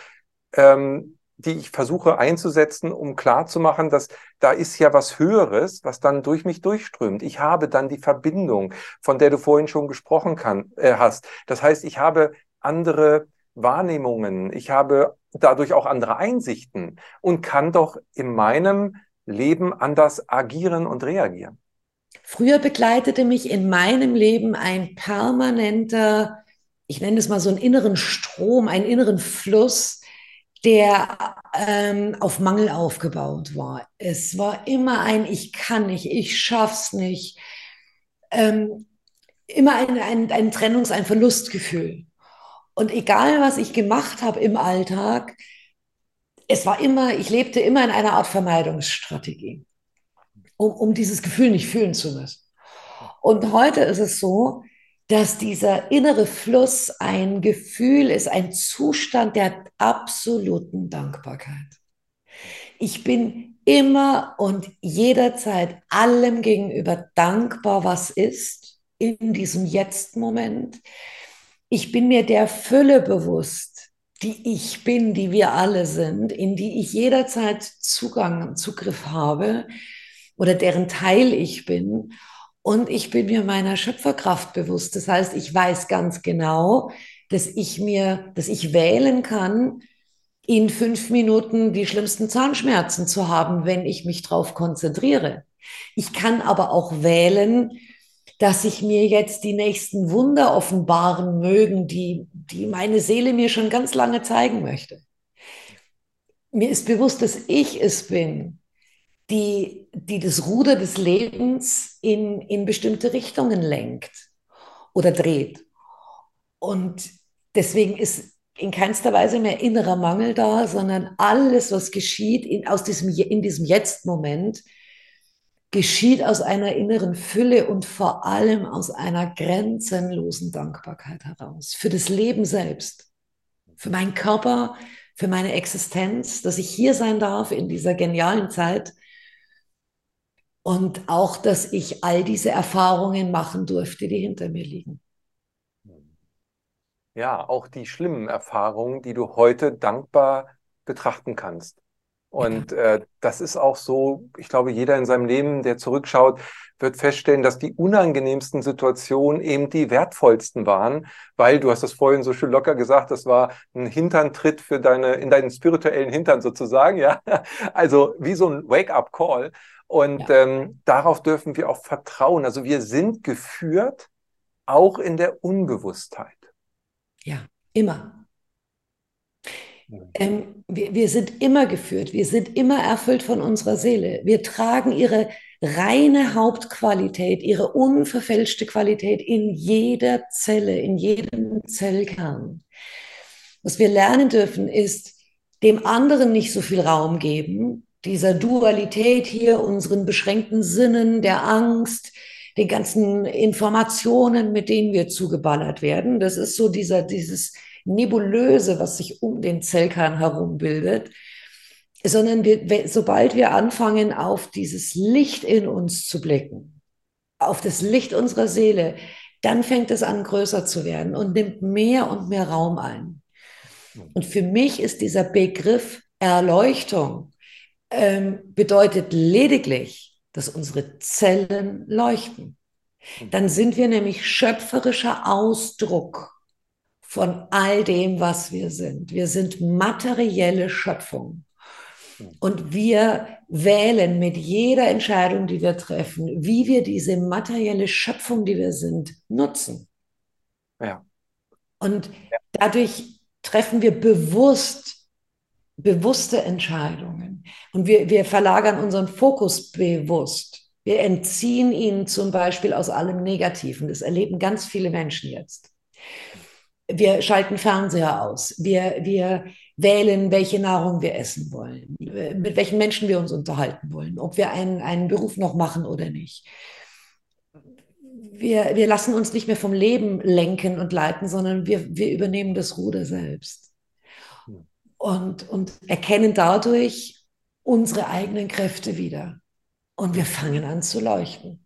A: ähm, die ich versuche einzusetzen, um klarzumachen, dass da ist ja was Höheres, was dann durch mich durchströmt. Ich habe dann die Verbindung, von der du vorhin schon gesprochen kann, äh, hast. Das heißt, ich habe andere Wahrnehmungen, ich habe dadurch auch andere Einsichten und kann doch in meinem Leben anders agieren und reagieren.
B: Früher begleitete mich in meinem Leben ein permanenter, ich nenne es mal so einen inneren Strom, einen inneren Fluss, der ähm, auf Mangel aufgebaut war. Es war immer ein Ich kann nicht, ich schaff's nicht. Ähm, immer ein, ein, ein Trennungs-, ein Verlustgefühl. Und egal, was ich gemacht habe im Alltag, es war immer, ich lebte immer in einer Art Vermeidungsstrategie um, um dieses Gefühl nicht fühlen zu müssen. Und heute ist es so, dass dieser innere Fluss ein Gefühl ist, ein Zustand der absoluten Dankbarkeit. Ich bin immer und jederzeit allem gegenüber dankbar, was ist in diesem Jetzt-Moment. Ich bin mir der Fülle bewusst, die ich bin, die wir alle sind, in die ich jederzeit Zugang, Zugriff habe oder deren Teil ich bin. Und ich bin mir meiner Schöpferkraft bewusst. Das heißt, ich weiß ganz genau, dass ich mir, dass ich wählen kann, in fünf Minuten die schlimmsten Zahnschmerzen zu haben, wenn ich mich darauf konzentriere. Ich kann aber auch wählen, dass ich mir jetzt die nächsten Wunder offenbaren mögen, die, die meine Seele mir schon ganz lange zeigen möchte. Mir ist bewusst, dass ich es bin, die, die das Ruder des Lebens in, in bestimmte Richtungen lenkt oder dreht. Und deswegen ist in keinster Weise mehr innerer Mangel da, sondern alles, was geschieht in, aus diesem, in diesem Jetzt-Moment, geschieht aus einer inneren Fülle und vor allem aus einer grenzenlosen Dankbarkeit heraus. Für das Leben selbst, für meinen Körper, für meine Existenz, dass ich hier sein darf in dieser genialen Zeit und auch, dass ich all diese Erfahrungen machen durfte, die hinter mir liegen.
A: Ja, auch die schlimmen Erfahrungen, die du heute dankbar betrachten kannst. Und äh, das ist auch so, ich glaube, jeder in seinem Leben, der zurückschaut, wird feststellen, dass die unangenehmsten Situationen eben die wertvollsten waren, weil du hast das vorhin so schön locker gesagt, das war ein Hinterntritt für deine, in deinen spirituellen Hintern sozusagen, ja. [LAUGHS] Also wie so ein Wake-up-Call. Und ja. ähm, darauf dürfen wir auch vertrauen. Also wir sind geführt, auch in der Unbewusstheit.
B: Ja, immer. Ähm, wir, wir sind immer geführt, wir sind immer erfüllt von unserer Seele. Wir tragen ihre reine Hauptqualität, ihre unverfälschte Qualität in jeder Zelle, in jedem Zellkern. Was wir lernen dürfen, ist, dem anderen nicht so viel Raum geben, dieser Dualität hier, unseren beschränkten Sinnen, der Angst, den ganzen Informationen, mit denen wir zugeballert werden. Das ist so dieser, dieses Nebulöse, was sich um den Zellkern herum bildet. Sondern wir, sobald wir anfangen, auf dieses Licht in uns zu blicken, auf das Licht unserer Seele, dann fängt es an, größer zu werden und nimmt mehr und mehr Raum ein. Und für mich ist dieser Begriff Erleuchtung ähm, bedeutet lediglich, dass unsere Zellen leuchten. Dann sind wir nämlich schöpferischer Ausdruck von all dem, was wir sind. Wir sind materielle Schöpfung. Und wir wählen mit jeder Entscheidung, die wir treffen, wie wir diese materielle Schöpfung, die wir sind, nutzen. Ja. Und dadurch treffen wir bewusst, bewusste Entscheidungen. Und wir, wir verlagern unseren Fokus bewusst. Wir entziehen ihn zum Beispiel aus allem Negativen. Das erleben ganz viele Menschen jetzt. Wir schalten Fernseher aus. Wir, wir wählen, welche Nahrung wir essen wollen, mit welchen Menschen wir uns unterhalten wollen, ob wir einen, einen Beruf noch machen oder nicht. Wir, wir lassen uns nicht mehr vom Leben lenken und leiten, sondern wir, wir übernehmen das Ruder selbst und, und erkennen dadurch unsere eigenen Kräfte wieder. Und wir fangen an zu leuchten.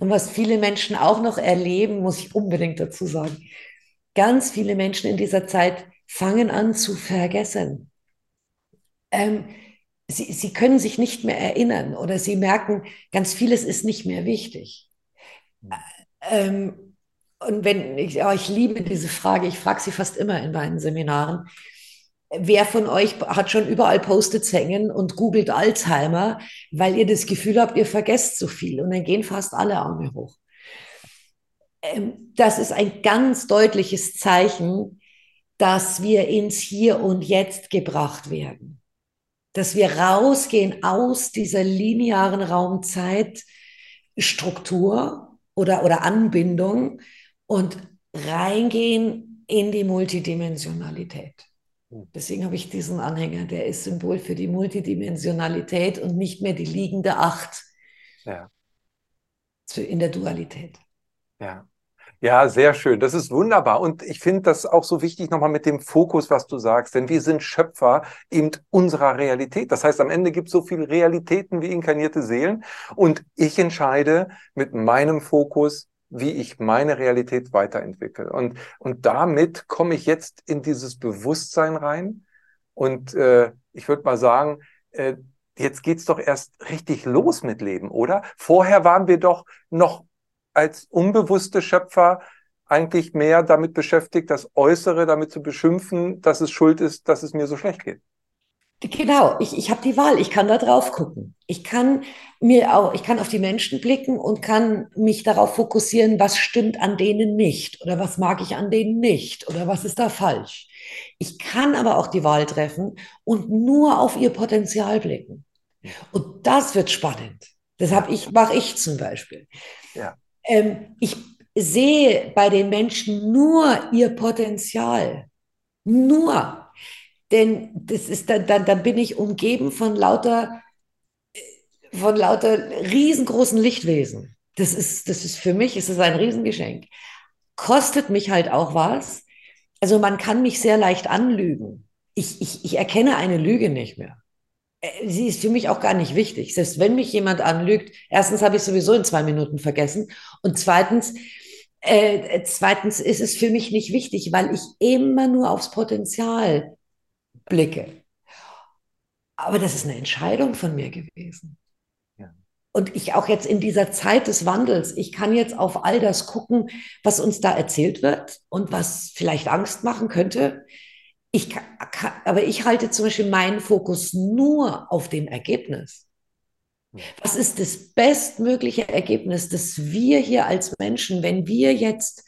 B: Und was viele Menschen auch noch erleben, muss ich unbedingt dazu sagen, ganz viele Menschen in dieser Zeit fangen an zu vergessen. Ähm, sie, sie können sich nicht mehr erinnern oder sie merken, ganz vieles ist nicht mehr wichtig. Ähm, und wenn ich, oh, ich liebe diese Frage, ich frage sie fast immer in meinen Seminaren. Wer von euch hat schon überall Post-its hängen und googelt Alzheimer, weil ihr das Gefühl habt, ihr vergesst so viel? Und dann gehen fast alle Arme hoch. Ähm, das ist ein ganz deutliches Zeichen, dass wir ins Hier und Jetzt gebracht werden. Dass wir rausgehen aus dieser linearen Raumzeitstruktur oder, oder Anbindung und reingehen in die Multidimensionalität. Hm. Deswegen habe ich diesen Anhänger, der ist Symbol für die Multidimensionalität und nicht mehr die liegende Acht ja. in der Dualität.
A: Ja. Ja, sehr schön. Das ist wunderbar. Und ich finde das auch so wichtig nochmal mit dem Fokus, was du sagst. Denn wir sind Schöpfer eben unserer Realität. Das heißt, am Ende gibt es so viele Realitäten wie inkarnierte Seelen. Und ich entscheide mit meinem Fokus, wie ich meine Realität weiterentwickle. Und, und damit komme ich jetzt in dieses Bewusstsein rein. Und äh, ich würde mal sagen, äh, jetzt geht's doch erst richtig los mit Leben, oder? Vorher waren wir doch noch als unbewusste Schöpfer eigentlich mehr damit beschäftigt, das Äußere damit zu beschimpfen, dass es schuld ist, dass es mir so schlecht geht.
B: Genau, ich, ich habe die Wahl, ich kann da drauf gucken. Ich kann mir auch, ich kann auf die Menschen blicken und kann mich darauf fokussieren, was stimmt an denen nicht oder was mag ich an denen nicht oder was ist da falsch. Ich kann aber auch die Wahl treffen und nur auf ihr Potenzial blicken. Und das wird spannend. Deshalb ich, mache ich zum Beispiel. Ja ähm, ich sehe bei den Menschen nur ihr Potenzial. Nur. Denn das ist dann, dann, dann bin ich umgeben von lauter, äh, von lauter riesengroßen Lichtwesen. Das ist, das ist für mich, ist es ein Riesengeschenk. Kostet mich halt auch was. Also man kann mich sehr leicht anlügen. Ich, ich, ich erkenne eine Lüge nicht mehr. Äh, sie ist für mich auch gar nicht wichtig. Selbst wenn mich jemand anlügt, erstens habe ich sowieso in zwei Minuten vergessen und zweitens, äh, zweitens ist es für mich nicht wichtig, weil ich immer nur aufs Potenzial blicke. Aber das ist eine Entscheidung von mir gewesen. Ja. Und ich auch jetzt in dieser Zeit des Wandels, ich kann jetzt auf all das gucken, was uns da erzählt wird und was vielleicht Angst machen könnte. Ich kann, kann, aber ich halte zum Beispiel meinen Fokus nur auf dem Ergebnis. Was ist das bestmögliche Ergebnis, das wir hier als Menschen, wenn wir jetzt,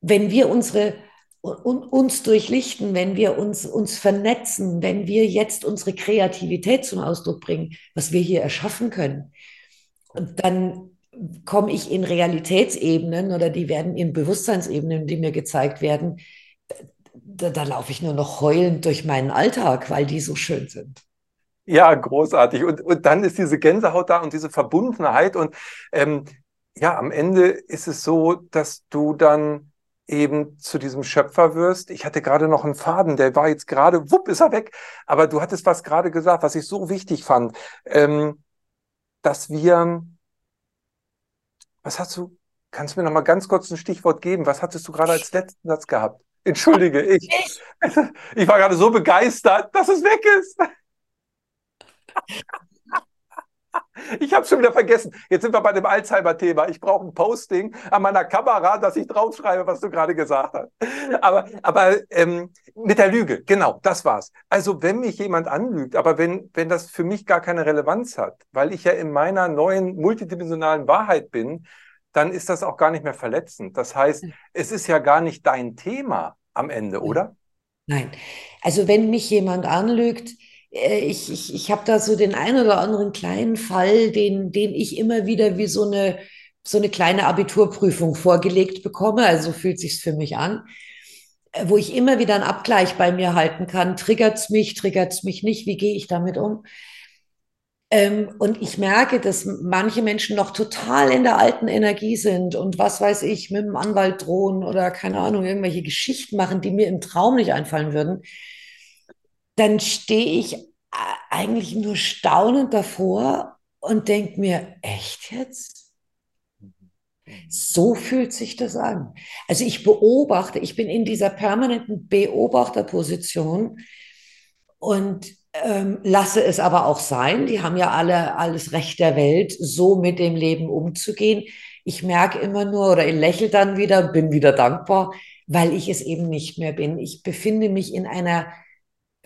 B: wenn wir unsere uns durchlichten, wenn wir uns, uns vernetzen, wenn wir jetzt unsere Kreativität zum Ausdruck bringen, was wir hier erschaffen können. Und dann komme ich in Realitätsebenen oder die werden in Bewusstseinsebenen, die mir gezeigt werden, da, da laufe ich nur noch heulend durch meinen Alltag, weil die so schön sind.
A: Ja, großartig. Und, und dann ist diese Gänsehaut da und diese Verbundenheit. Und ähm, ja, am Ende ist es so, dass du dann eben zu diesem Schöpfer wirst. Ich hatte gerade noch einen Faden, der war jetzt gerade, wupp, ist er weg. Aber du hattest was gerade gesagt, was ich so wichtig fand, ähm, dass wir, was hast du, kannst du mir noch mal ganz kurz ein Stichwort geben? Was hattest du gerade als letzten Satz gehabt? Entschuldige, ich. [LAUGHS] [LAUGHS] Ich war gerade so begeistert, dass es weg ist. [LAUGHS] Ich habe schon wieder vergessen. Jetzt sind wir bei dem Alzheimer-Thema. Ich brauche ein Posting an meiner Kamera, dass ich draufschreibe, was du gerade gesagt hast. Aber, aber ähm, mit der Lüge, genau, das war's. Also wenn mich jemand anlügt, aber wenn, wenn das für mich gar keine Relevanz hat, weil ich ja in meiner neuen multidimensionalen Wahrheit bin, dann ist das auch gar nicht mehr verletzend. Das heißt, es ist ja gar nicht dein Thema am Ende, oder?
B: Nein. Also wenn mich jemand anlügt, äh, ich, ich, ich habe da so den einen oder anderen kleinen Fall, den, den ich immer wieder wie so eine, so eine kleine Abiturprüfung vorgelegt bekomme. Also fühlt sich's für mich an, äh, wo ich immer wieder einen Abgleich bei mir halten kann. Triggert's mich, triggert's mich nicht? Wie gehe ich damit um? Ähm, und ich merke, dass manche Menschen noch total in der alten Energie sind und was weiß ich, mit dem Anwalt drohen oder keine Ahnung, irgendwelche Geschichten machen, die mir im Traum nicht einfallen würden dann stehe ich eigentlich nur staunend davor und denke mir, echt jetzt? So fühlt sich das an. Also ich beobachte, ich bin in dieser permanenten Beobachterposition und ähm, lasse es aber auch sein. Die haben ja alle alles Recht der Welt, so mit dem Leben umzugehen. Ich merke immer nur oder ich lächle dann wieder, bin wieder dankbar, weil ich es eben nicht mehr bin. Ich befinde mich in einer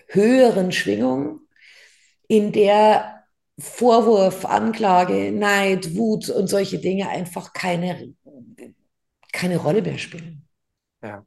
B: höheren Schwingung, in der Vorwurf, Anklage, Neid, Wut und solche Dinge einfach keine, keine Rolle mehr spielen.
A: Ja.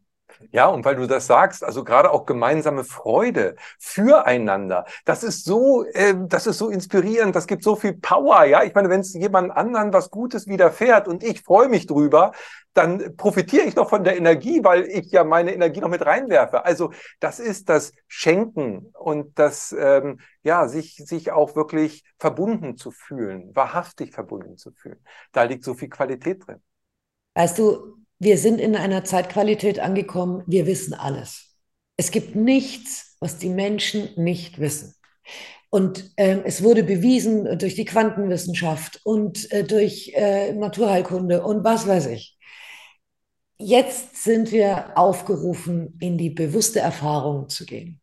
A: Ja, und weil du das sagst, also gerade auch gemeinsame Freude füreinander, das ist so, äh, das ist so inspirierend, das gibt so viel Power, ja. Ich meine, wenn es jemand anderen was Gutes widerfährt und ich freue mich drüber, dann profitiere ich noch von der Energie, weil ich ja meine Energie noch mit reinwerfe. Also das ist das Schenken und das, ähm, ja, sich, sich auch wirklich verbunden zu fühlen, wahrhaftig verbunden zu fühlen. Da liegt so viel Qualität drin.
B: Weißt du, wir sind in einer Zeitqualität angekommen, wir wissen alles. Es gibt nichts, was die Menschen nicht wissen. Und ähm, es wurde bewiesen durch die Quantenwissenschaft und äh, durch äh, Naturheilkunde und was weiß ich. Jetzt sind wir aufgerufen, in die bewusste Erfahrung zu gehen.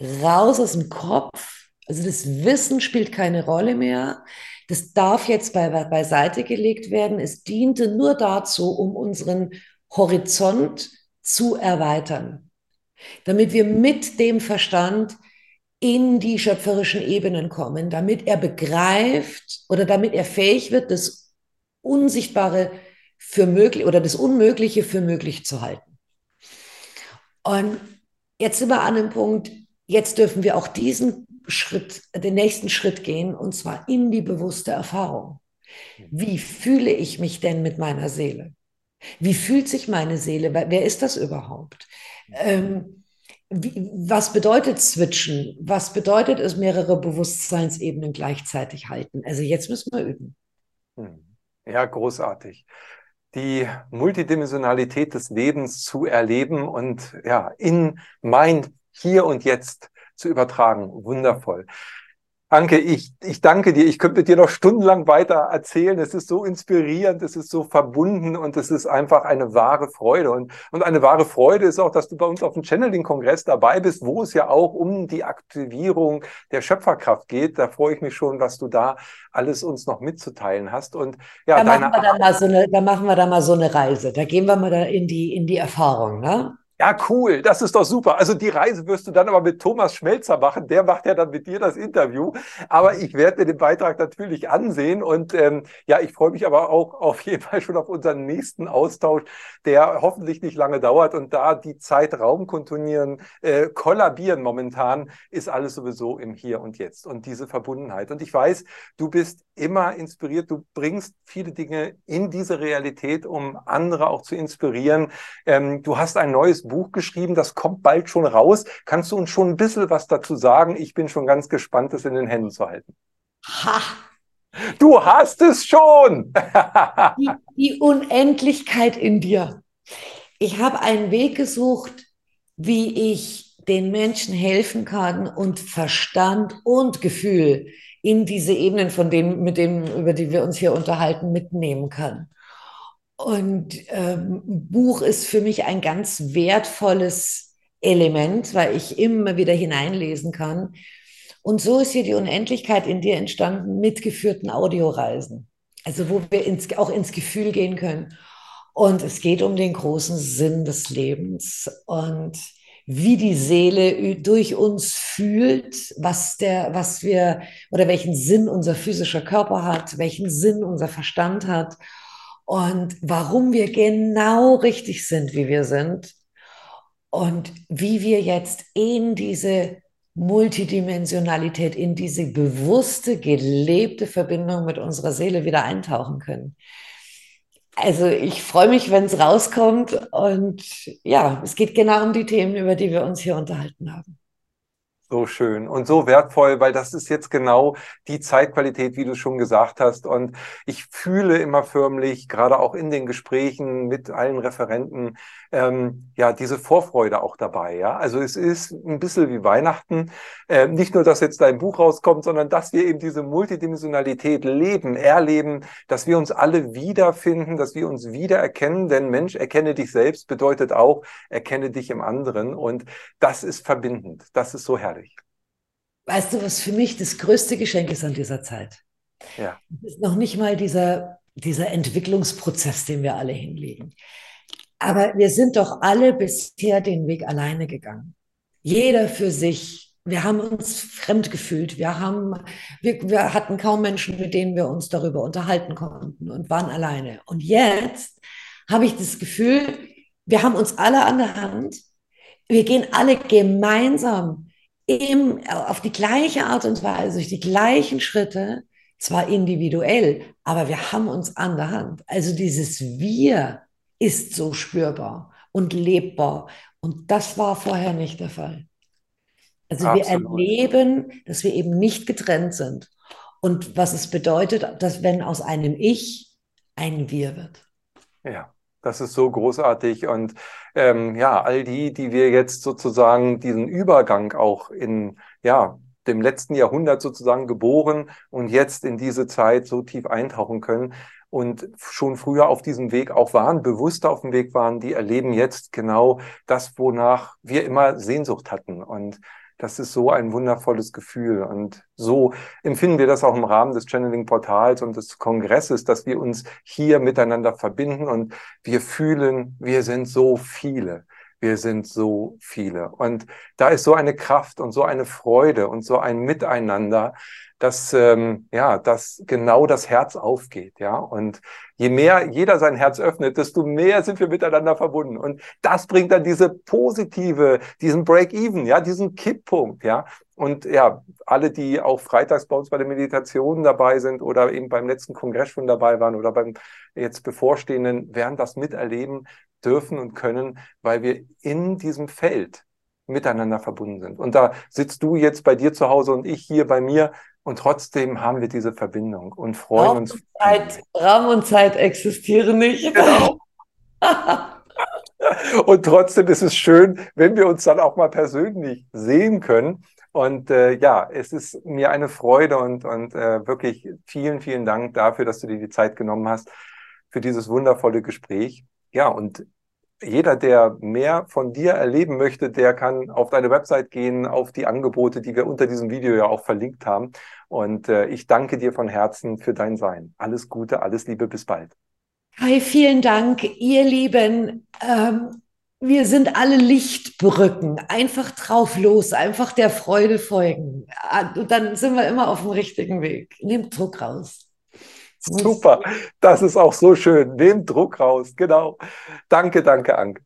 B: Raus aus dem Kopf. Also das Wissen spielt keine Rolle mehr. Das darf jetzt bei, beiseite gelegt werden. Es diente nur dazu, um unseren Horizont zu erweitern, damit wir mit dem Verstand in die schöpferischen Ebenen kommen, damit er begreift oder damit er fähig wird, das Unsichtbare für möglich oder das Unmögliche für möglich zu halten. Und jetzt sind wir an dem Punkt, jetzt dürfen wir auch diesen Schritt, den nächsten Schritt gehen, und zwar in die bewusste Erfahrung. Wie fühle ich mich denn mit meiner Seele? Wie fühlt sich meine Seele? Wer ist das überhaupt? Ähm, wie, was bedeutet switchen? Was bedeutet es, mehrere Bewusstseinsebenen gleichzeitig halten? Also jetzt müssen wir üben.
A: Hm. Ja, großartig. Die Multidimensionalität des Lebens zu erleben und ja, in mein Hier und Jetzt zu übertragen. Wundervoll. Anke, ich, ich danke dir. Ich könnte mit dir noch stundenlang weiter erzählen. Es ist so inspirierend, es ist so verbunden und es ist einfach eine wahre Freude. Und, und eine wahre Freude ist auch, dass du bei uns auf dem Channeling-Kongress dabei bist, wo es ja auch um die Aktivierung der Schöpferkraft geht. Da freue ich mich schon, was du da alles uns noch mitzuteilen hast. Und ja,
B: da machen wir da mal so eine, da machen wir da mal so eine Reise. Da gehen wir mal da in die, in die Erfahrung, ne?
A: Ja, cool, das ist doch super. Also die Reise wirst du dann aber mit Thomas Schmelzer machen. Der macht ja dann mit dir das Interview. Aber ich werde mir den Beitrag natürlich ansehen. Und ähm, ja, ich freue mich aber auch auf jeden Fall schon auf unseren nächsten Austausch, der hoffentlich nicht lange dauert. Und da die Zeitraum kontonieren, äh, kollabieren momentan, ist alles sowieso im Hier und Jetzt. Und diese Verbundenheit. Und ich weiß, du bist immer inspiriert. Du bringst viele Dinge in diese Realität, um andere auch zu inspirieren. Ähm, du hast ein neues Buch geschrieben, das kommt bald schon raus. Kannst du uns schon ein bisschen was dazu sagen? Ich bin schon ganz gespannt, das in den Händen zu halten. Ha! Du hast es schon! [LAUGHS]
B: die, die Unendlichkeit in dir. Ich habe einen Weg gesucht, wie ich den Menschen helfen kann und Verstand und Gefühl in diese Ebenen, von denen, mit denen, über die wir uns hier unterhalten, mitnehmen kann. Und ähm, Buch ist für mich ein ganz wertvolles Element, weil ich immer wieder hineinlesen kann. Und so ist hier die Unendlichkeit in dir entstanden mit geführten Audioreisen. Also wo wir ins, auch ins Gefühl gehen können. Und es geht um den großen Sinn des Lebens und wie die Seele durch uns fühlt, was der, was wir oder welchen Sinn unser physischer Körper hat, welchen Sinn unser Verstand hat und warum wir genau richtig sind, wie wir sind und wie wir jetzt in diese Multidimensionalität, in diese bewusste, gelebte Verbindung mit unserer Seele wieder eintauchen können. Also ich freue mich, wenn es rauskommt und ja, es geht genau um die Themen, über die wir uns hier unterhalten haben.
A: So schön und so wertvoll, weil das ist jetzt genau die Zeitqualität, wie du schon gesagt hast. Und ich fühle immer förmlich, gerade auch in den Gesprächen mit allen Referenten, ähm, ja, diese Vorfreude auch dabei. Ja, also es ist ein bisschen wie Weihnachten. Äh, nicht nur, dass jetzt dein Buch rauskommt, sondern dass wir eben diese Multidimensionalität leben, erleben, dass wir uns alle wiederfinden, dass wir uns wiedererkennen. Denn Mensch, erkenne dich selbst bedeutet auch, erkenne dich im anderen. Und das ist verbindend. Das ist so herrlich.
B: Weißt du, was für mich das größte Geschenk ist an dieser Zeit? Ja. Es ist noch nicht mal dieser, dieser Entwicklungsprozess, den wir alle hinlegen. Aber wir sind doch alle bisher den Weg alleine gegangen. Jeder für sich. Wir haben uns fremd gefühlt. Wir, haben, wir, wir hatten kaum Menschen, mit denen wir uns darüber unterhalten konnten und waren alleine. Und jetzt habe ich das Gefühl, wir haben uns alle an der Hand. Wir gehen alle gemeinsam im, auf die gleiche Art und Weise, durch die gleichen Schritte, zwar individuell, aber wir haben uns an der Hand. Also dieses Wir ist so spürbar und lebbar. Und das war vorher nicht der Fall. Also Absolut. wir erleben, dass wir eben nicht getrennt sind. Und was es bedeutet, dass wenn aus einem Ich ein Wir wird.
A: Ja. Das ist so großartig. Und ähm, ja, all die, die wir jetzt sozusagen diesen Übergang auch in, ja, dem letzten Jahrhundert sozusagen geboren und jetzt in diese Zeit so tief eintauchen können und schon früher auf diesem Weg auch waren, bewusster auf dem Weg waren, die erleben jetzt genau das, wonach wir immer Sehnsucht hatten. Und das ist so ein wundervolles Gefühl. Und so empfinden wir das auch im Rahmen des Channeling-Portals und des Kongresses, dass wir uns hier miteinander verbinden und wir fühlen, wir sind so viele. Wir sind so viele. Und da ist so eine Kraft und so eine Freude und so ein Miteinander, dass ähm, ja, dass genau das Herz aufgeht, ja. Und je mehr jeder sein Herz öffnet, desto mehr sind wir miteinander verbunden. Und das bringt dann diese positive, diesen Break-even, ja, diesen Kipppunkt, ja. Und ja, alle, die auch freitags bei uns bei der Meditation dabei sind oder eben beim letzten Kongress schon dabei waren oder beim jetzt bevorstehenden, werden das miterleben dürfen und können, weil wir in diesem Feld miteinander verbunden sind. Und da sitzt du jetzt bei dir zu Hause und ich hier bei mir und trotzdem haben wir diese Verbindung und freuen Raum uns.
B: Und Zeit, Raum und Zeit existieren nicht. Genau. [LAUGHS]
A: und trotzdem ist es schön, wenn wir uns dann auch mal persönlich sehen können. Und äh, ja, es ist mir eine Freude und, und äh, wirklich vielen, vielen Dank dafür, dass du dir die Zeit genommen hast für dieses wundervolle Gespräch. Ja, und jeder, der mehr von dir erleben möchte, der kann auf deine Website gehen, auf die Angebote, die wir unter diesem Video ja auch verlinkt haben. Und äh, ich danke dir von Herzen für dein Sein. Alles Gute, alles Liebe, bis bald.
B: Hi, vielen Dank, ihr Lieben. Ähm, wir sind alle Lichtbrücken. Einfach drauf los, einfach der Freude folgen. Ah, dann sind wir immer auf dem richtigen Weg. Nehmt Druck raus. [LAUGHS]
A: Super, das ist auch so schön. Nehmt Druck raus, genau. Danke, danke, Anke.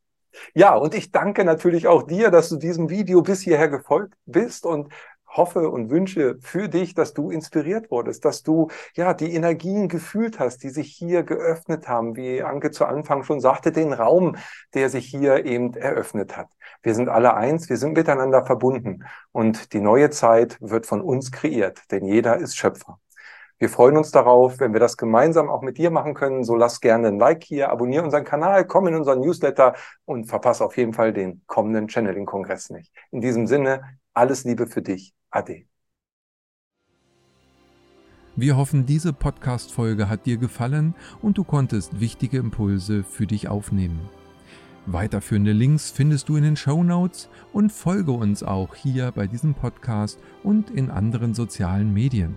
A: Ja, und ich danke natürlich auch dir, dass du diesem Video bis hierher gefolgt bist und hoffe und wünsche für dich, dass du inspiriert wurdest, dass du ja die Energien gefühlt hast, die sich hier geöffnet haben, wie Anke zu Anfang schon sagte, den Raum, der sich hier eben eröffnet hat. Wir sind alle eins, wir sind miteinander verbunden und die neue Zeit wird von uns kreiert, denn jeder ist Schöpfer. Wir freuen uns darauf, wenn wir das gemeinsam auch mit dir machen können. So lass gerne ein Like hier, abonniere unseren Kanal, komm in unseren Newsletter und verpasse auf jeden Fall den kommenden Channeling-Kongress nicht. In diesem Sinne, alles Liebe für dich. Ade.
C: Wir hoffen, diese Podcast-Folge hat dir gefallen und du konntest wichtige Impulse für dich aufnehmen.
A: Weiterführende Links findest du in den Show Notes und folge uns auch hier bei diesem Podcast und in anderen sozialen Medien.